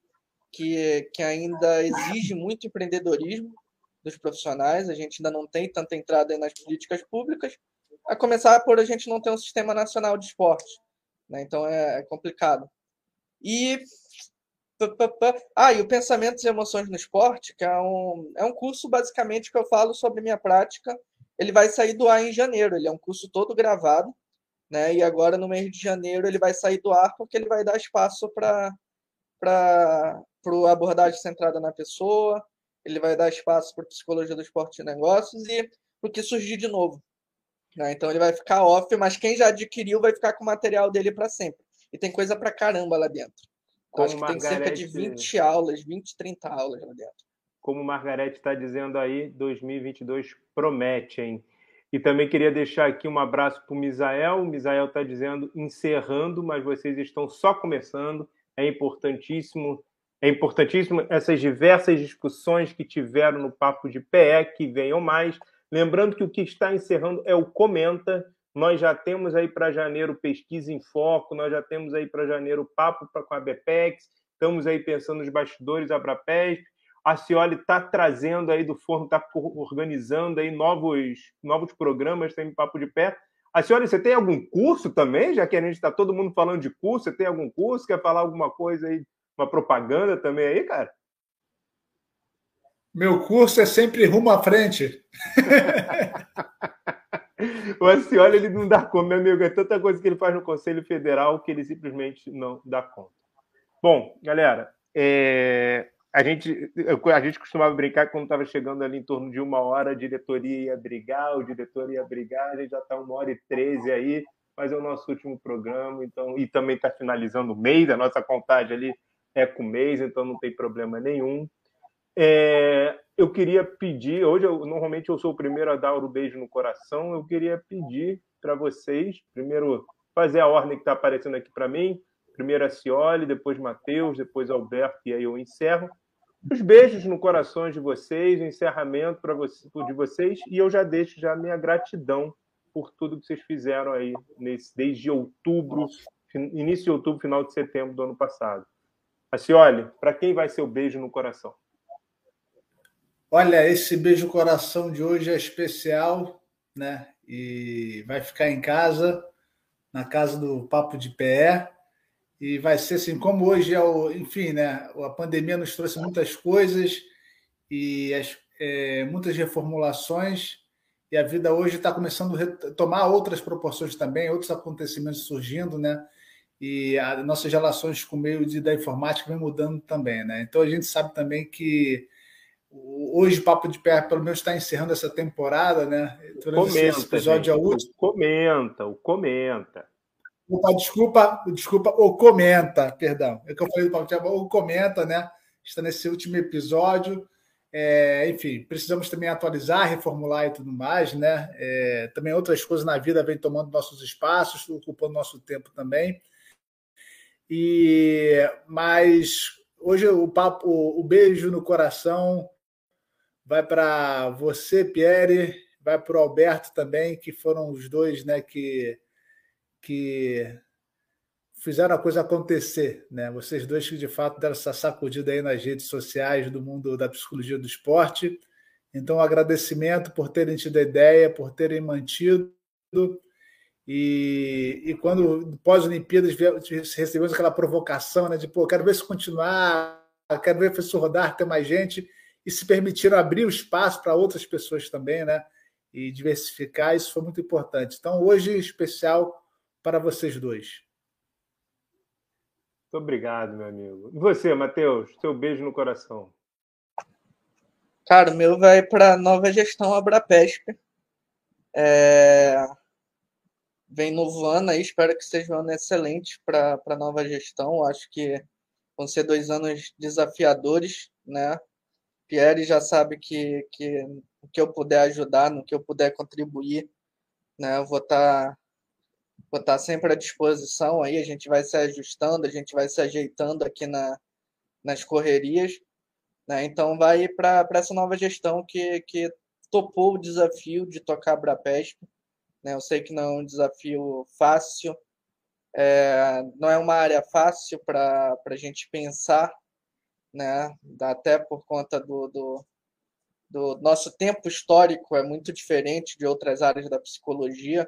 S4: que, que ainda exige muito empreendedorismo dos profissionais, a gente ainda não tem tanta entrada nas políticas públicas, a começar por a gente não ter um sistema nacional de esporte, né? então é, é complicado. E ah, e o Pensamentos e Emoções no Esporte, que é um, é um curso basicamente que eu falo sobre minha prática. Ele vai sair do ar em janeiro. Ele é um curso todo gravado, né? E agora no mês de janeiro ele vai sair do ar porque ele vai dar espaço para para abordagem centrada na pessoa, ele vai dar espaço para psicologia do esporte e negócios e para o que surgir de novo. Né? Então ele vai ficar off, mas quem já adquiriu vai ficar com o material dele para sempre. E tem coisa para caramba lá dentro. Como Acho que Margarete... tem cerca de 20 aulas, 20, 30 aulas lá dentro.
S1: Como Margarete está dizendo aí, 2022 promete, hein? E também queria deixar aqui um abraço para o Misael. O Misael está dizendo, encerrando, mas vocês estão só começando. É importantíssimo, é importantíssimo essas diversas discussões que tiveram no Papo de PE, que venham mais. Lembrando que o que está encerrando é o Comenta, nós já temos aí para janeiro pesquisa em foco, nós já temos aí para janeiro papo pra, com a BPEX, estamos aí pensando nos bastidores Abrapes. A Cioli está trazendo aí do forno, está organizando aí novos, novos programas, tem papo de pé. A senhora, você tem algum curso também? Já que a gente está todo mundo falando de curso, você tem algum curso? Quer falar alguma coisa aí, uma propaganda também aí, cara?
S2: Meu curso é sempre rumo à frente. *laughs*
S1: O Acioli, ele não dá conta, meu amigo. É tanta coisa que ele faz no Conselho Federal que ele simplesmente não dá conta. Bom, galera, é... a, gente, a gente costumava brincar quando estava chegando ali em torno de uma hora, a diretoria ia brigar, o diretor ia brigar, a gente já está uma hora e treze aí, mas é o nosso último programa, então, e também está finalizando o mês, a nossa contagem ali é com o mês, então não tem problema nenhum. É, eu queria pedir, hoje eu, normalmente eu sou o primeiro a dar o beijo no coração, eu queria pedir para vocês, primeiro fazer a ordem que está aparecendo aqui para mim, primeiro a Cioli, depois Matheus, depois Alberto, e aí eu encerro. Os beijos no coração de vocês, o encerramento para você, de vocês, e eu já deixo já minha gratidão por tudo que vocês fizeram aí nesse, desde outubro, início de outubro, final de setembro do ano passado. A Cioli, para quem vai ser o beijo no coração?
S2: Olha, esse beijo coração de hoje é especial, né? E vai ficar em casa na casa do Papo de Pé. E vai ser assim, como hoje é o. Enfim, né? A pandemia nos trouxe muitas coisas e as, é, muitas reformulações, e a vida hoje está começando a tomar outras proporções também, outros acontecimentos surgindo, né? E as nossas relações com o meio de, da informática vem mudando também, né? Então a gente sabe também que hoje o Papo de Pé, pelo menos, está encerrando essa temporada, né?
S1: Comenta, esse episódio gente, é último. Comenta, o comenta.
S2: Opa, desculpa, desculpa, o comenta, perdão. É que eu falei do Papo de Pé, o comenta, né? Está nesse último episódio. É, enfim, precisamos também atualizar, reformular e tudo mais, né? É, também outras coisas na vida vêm tomando nossos espaços, ocupando nosso tempo também. E mas hoje o papo, o beijo no coração vai para você, Pierre, vai para o Alberto também, que foram os dois, né, que que fizeram a coisa acontecer, né? Vocês dois que de fato deram essa sacudida aí nas redes sociais do mundo da psicologia do esporte. Então, um agradecimento por terem tido a ideia, por terem mantido. E, e quando pós-Olimpíadas recebemos aquela provocação, né? De pô, quero ver se continuar, quero ver se rodar, ter mais gente, e se permitiram abrir o espaço para outras pessoas também, né? E diversificar, isso foi muito importante. Então, hoje, especial para vocês dois.
S1: Muito obrigado, meu amigo. E você, Matheus? Seu beijo no coração.
S4: Cara, o meu vai para nova gestão Abrapesp. É... Vem novo ano aí, espero que seja um ano excelente para a nova gestão. Acho que vão ser dois anos desafiadores, né? Pierre já sabe que, que o que eu puder ajudar, no que eu puder contribuir, né? Eu vou estar tá vou estar sempre à disposição aí, a gente vai se ajustando, a gente vai se ajeitando aqui na, nas correrias. Né? Então vai para essa nova gestão que, que topou o desafio de tocar a Brapesp. Né? Eu sei que não é um desafio fácil, é, não é uma área fácil para a gente pensar, né? até por conta do, do, do nosso tempo histórico é muito diferente de outras áreas da psicologia.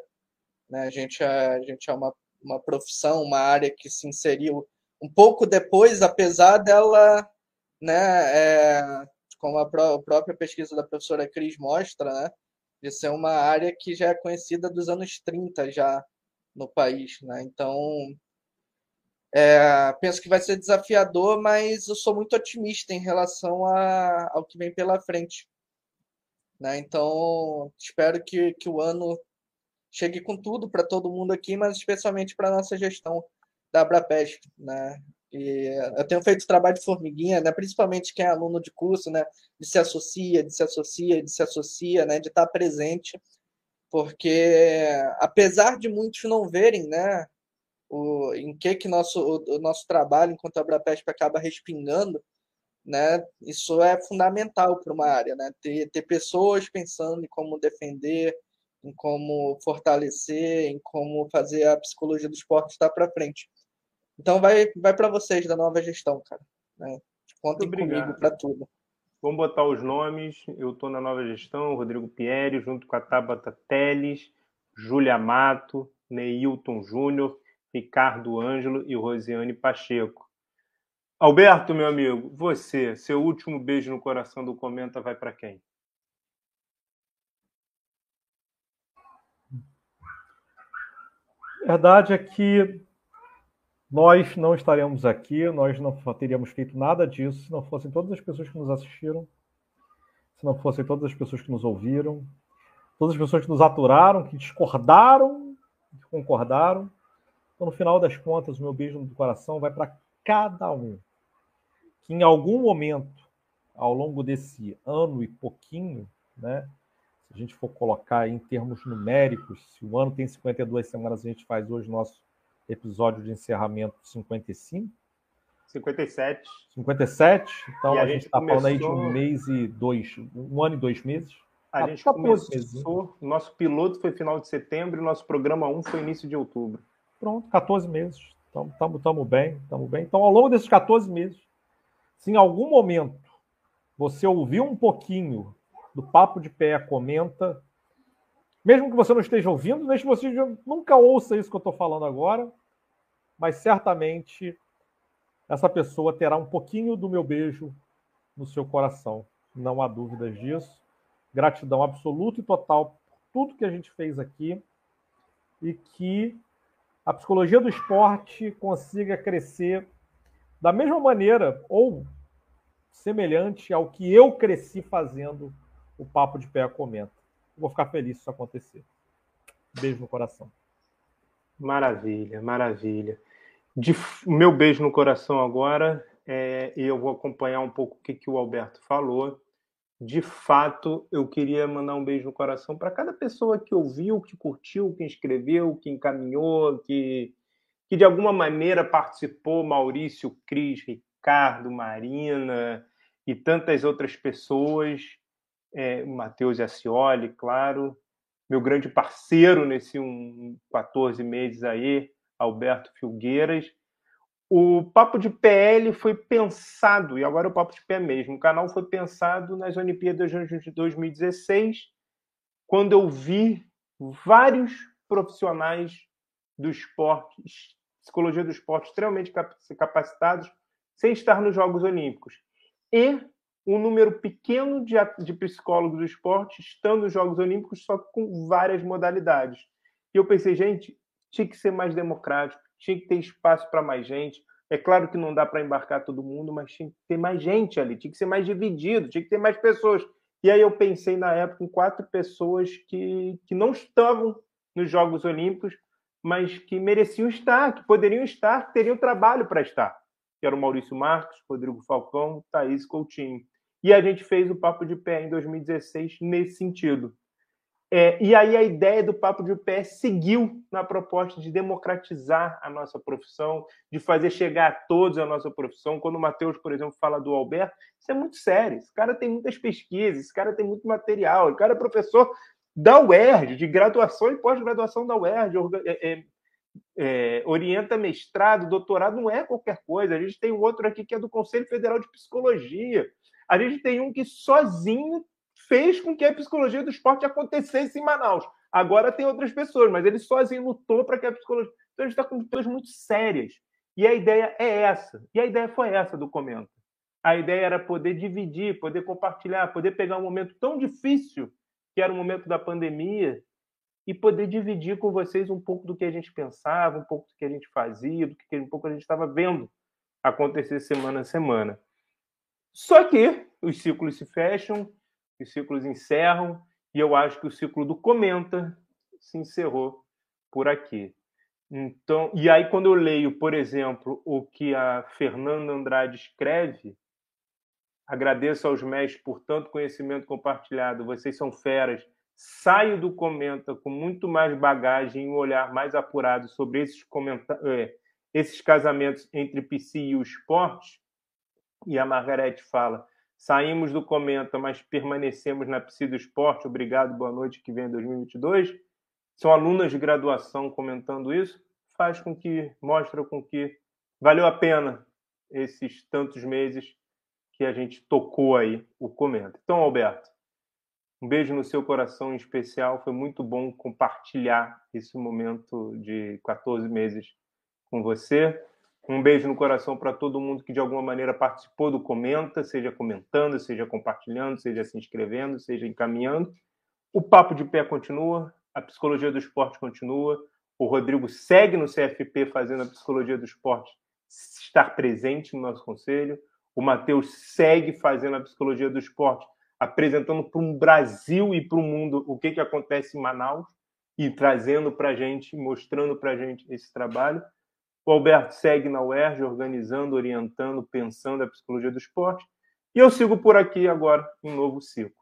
S4: Né? A, gente é, a gente é uma, uma profissão, uma área que se inseriu um pouco depois, apesar dela, né, é, como a, pró a, própria pesquisa da professora Cris mostra, né, de ser uma área que já é conhecida dos anos 30 já no país. Né? Então, é, penso que vai ser desafiador, mas eu sou muito otimista em relação a, ao que vem pela frente. Né? Então, espero que, que o ano chegue com tudo para todo mundo aqui, mas especialmente para a nossa gestão da Abrapesp, né? E eu tenho feito trabalho de formiguinha, né? Principalmente quem é aluno de curso, né? De se associa, de se associa, de se associa, né? De estar presente, porque apesar de muitos não verem, né? O, em que que nosso o, o nosso trabalho enquanto Abrapesp acaba respingando, né? Isso é fundamental para uma área, né? Ter, ter pessoas pensando em como defender, em como fortalecer, em como fazer a psicologia do esporte estar para frente. Então vai, vai para vocês da nova gestão, cara. Né? Contem comigo para tudo.
S1: Vamos botar os nomes. Eu estou na nova gestão, Rodrigo Pieri, junto com a Tabata Teles, Júlia Mato, Neilton Júnior, Ricardo Ângelo e Rosiane Pacheco. Alberto, meu amigo, você, seu último beijo no coração do Comenta vai para quem?
S3: verdade é que nós não estaremos aqui, nós não teríamos feito nada disso se não fossem todas as pessoas que nos assistiram, se não fossem todas as pessoas que nos ouviram, todas as pessoas que nos aturaram, que discordaram, que concordaram. Então, no final das contas, o meu beijo no coração vai para cada um que em algum momento, ao longo desse ano e pouquinho, né, a gente for colocar em termos numéricos, se o ano tem 52 semanas, a gente faz hoje nosso episódio de encerramento 55.
S1: 57.
S3: 57. Então e a, gente está começou... falando aí de um mês e dois, um ano e dois meses.
S1: A ah, gente começou, nosso piloto foi final de setembro e nosso programa 1 foi início de outubro.
S3: Pronto, 14 meses. Estamos bem, estamos bem. Então, ao longo desses 14 meses, se em algum momento você ouviu um pouquinho do Papo de Pé comenta, Mesmo que você não esteja ouvindo, mesmo que você nunca ouça isso que eu estou falando agora, mas certamente essa pessoa terá um pouquinho do meu beijo no seu coração. Não há dúvidas disso. Gratidão absoluta e total por tudo que a gente fez aqui e que a psicologia do esporte consiga crescer da mesma maneira ou semelhante ao que eu cresci fazendo o Papo de Pé Comenta. Vou ficar feliz se isso acontecer. Beijo no coração.
S1: Maravilha, maravilha. De, meu beijo no coração agora, é, e eu vou acompanhar um pouco o que, que o Alberto falou. De fato, eu queria mandar um beijo no coração para cada pessoa que ouviu, que curtiu, que escreveu, que encaminhou, que, que de alguma maneira participou, Maurício, Cris, Ricardo, Marina e tantas outras pessoas é, Matheus Ascioli, claro, meu grande parceiro nesse um, 14 meses aí, Alberto Filgueiras. O Papo de PL foi pensado, e agora o Papo de Pé mesmo, o canal foi pensado nas Olimpíadas de 2016, quando eu vi vários profissionais do esporte, psicologia do esporte, extremamente capacitados, sem estar nos Jogos Olímpicos. E um número pequeno de, de psicólogos do esporte estando nos Jogos Olímpicos, só com várias modalidades. E eu pensei, gente, tinha que ser mais democrático, tinha que ter espaço para mais gente. É claro que não dá para embarcar todo mundo, mas tinha que ter mais gente ali, tinha que ser mais dividido, tinha que ter mais pessoas. E aí eu pensei na época em quatro pessoas que, que não estavam nos Jogos Olímpicos, mas que mereciam estar, que poderiam estar, que teriam trabalho para estar. Que era o Maurício Marcos, Rodrigo Falcão, Thaís Coutinho. E a gente fez o Papo de Pé em 2016 nesse sentido. É, e aí a ideia do Papo de Pé seguiu na proposta de democratizar a nossa profissão, de fazer chegar a todos a nossa profissão. Quando o Matheus, por exemplo, fala do Alberto, isso é muito sério. Esse cara tem muitas pesquisas, esse cara tem muito material, o cara é professor da UERJ, de graduação e pós-graduação da UERJ, é, é, é, orienta mestrado, doutorado, não é qualquer coisa. A gente tem outro aqui que é do Conselho Federal de Psicologia. A gente tem um que sozinho fez com que a psicologia do esporte acontecesse em Manaus. Agora tem outras pessoas, mas ele sozinho lutou para que a psicologia. Então a gente está com pessoas muito sérias. E a ideia é essa. E a ideia foi essa do Comenta. A ideia era poder dividir, poder compartilhar, poder pegar um momento tão difícil, que era o momento da pandemia, e poder dividir com vocês um pouco do que a gente pensava, um pouco do que a gente fazia, do que um pouco a gente estava vendo acontecer semana a semana. Só que os ciclos se fecham, os ciclos encerram, e eu acho que o ciclo do Comenta se encerrou por aqui. Então, e aí quando eu leio, por exemplo, o que a Fernanda Andrade escreve, agradeço aos mestres por tanto conhecimento compartilhado, vocês são feras. Saio do Comenta com muito mais bagagem e um olhar mais apurado sobre esses, é, esses casamentos entre PC e o esporte, e a Margarete fala: saímos do Comenta, mas permanecemos na Psi do Esporte. Obrigado, boa noite, que vem em 2022. São alunas de graduação comentando isso. Faz com que, mostra com que valeu a pena esses tantos meses que a gente tocou aí o Comenta. Então, Alberto, um beijo no seu coração em especial. Foi muito bom compartilhar esse momento de 14 meses com você. Um beijo no coração para todo mundo que de alguma maneira participou do Comenta, seja comentando, seja compartilhando, seja se inscrevendo, seja encaminhando. O Papo de Pé continua, a Psicologia do Esporte continua. O Rodrigo segue no CFP fazendo a Psicologia do Esporte estar presente no nosso conselho. O Matheus segue fazendo a Psicologia do Esporte, apresentando para um Brasil e para o mundo o que, que acontece em Manaus e trazendo para a gente, mostrando para a gente esse trabalho. O Alberto segue na UERJ, organizando, orientando, pensando a psicologia do esporte. E eu sigo por aqui agora um novo ciclo.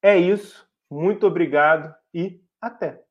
S1: É isso. Muito obrigado e até.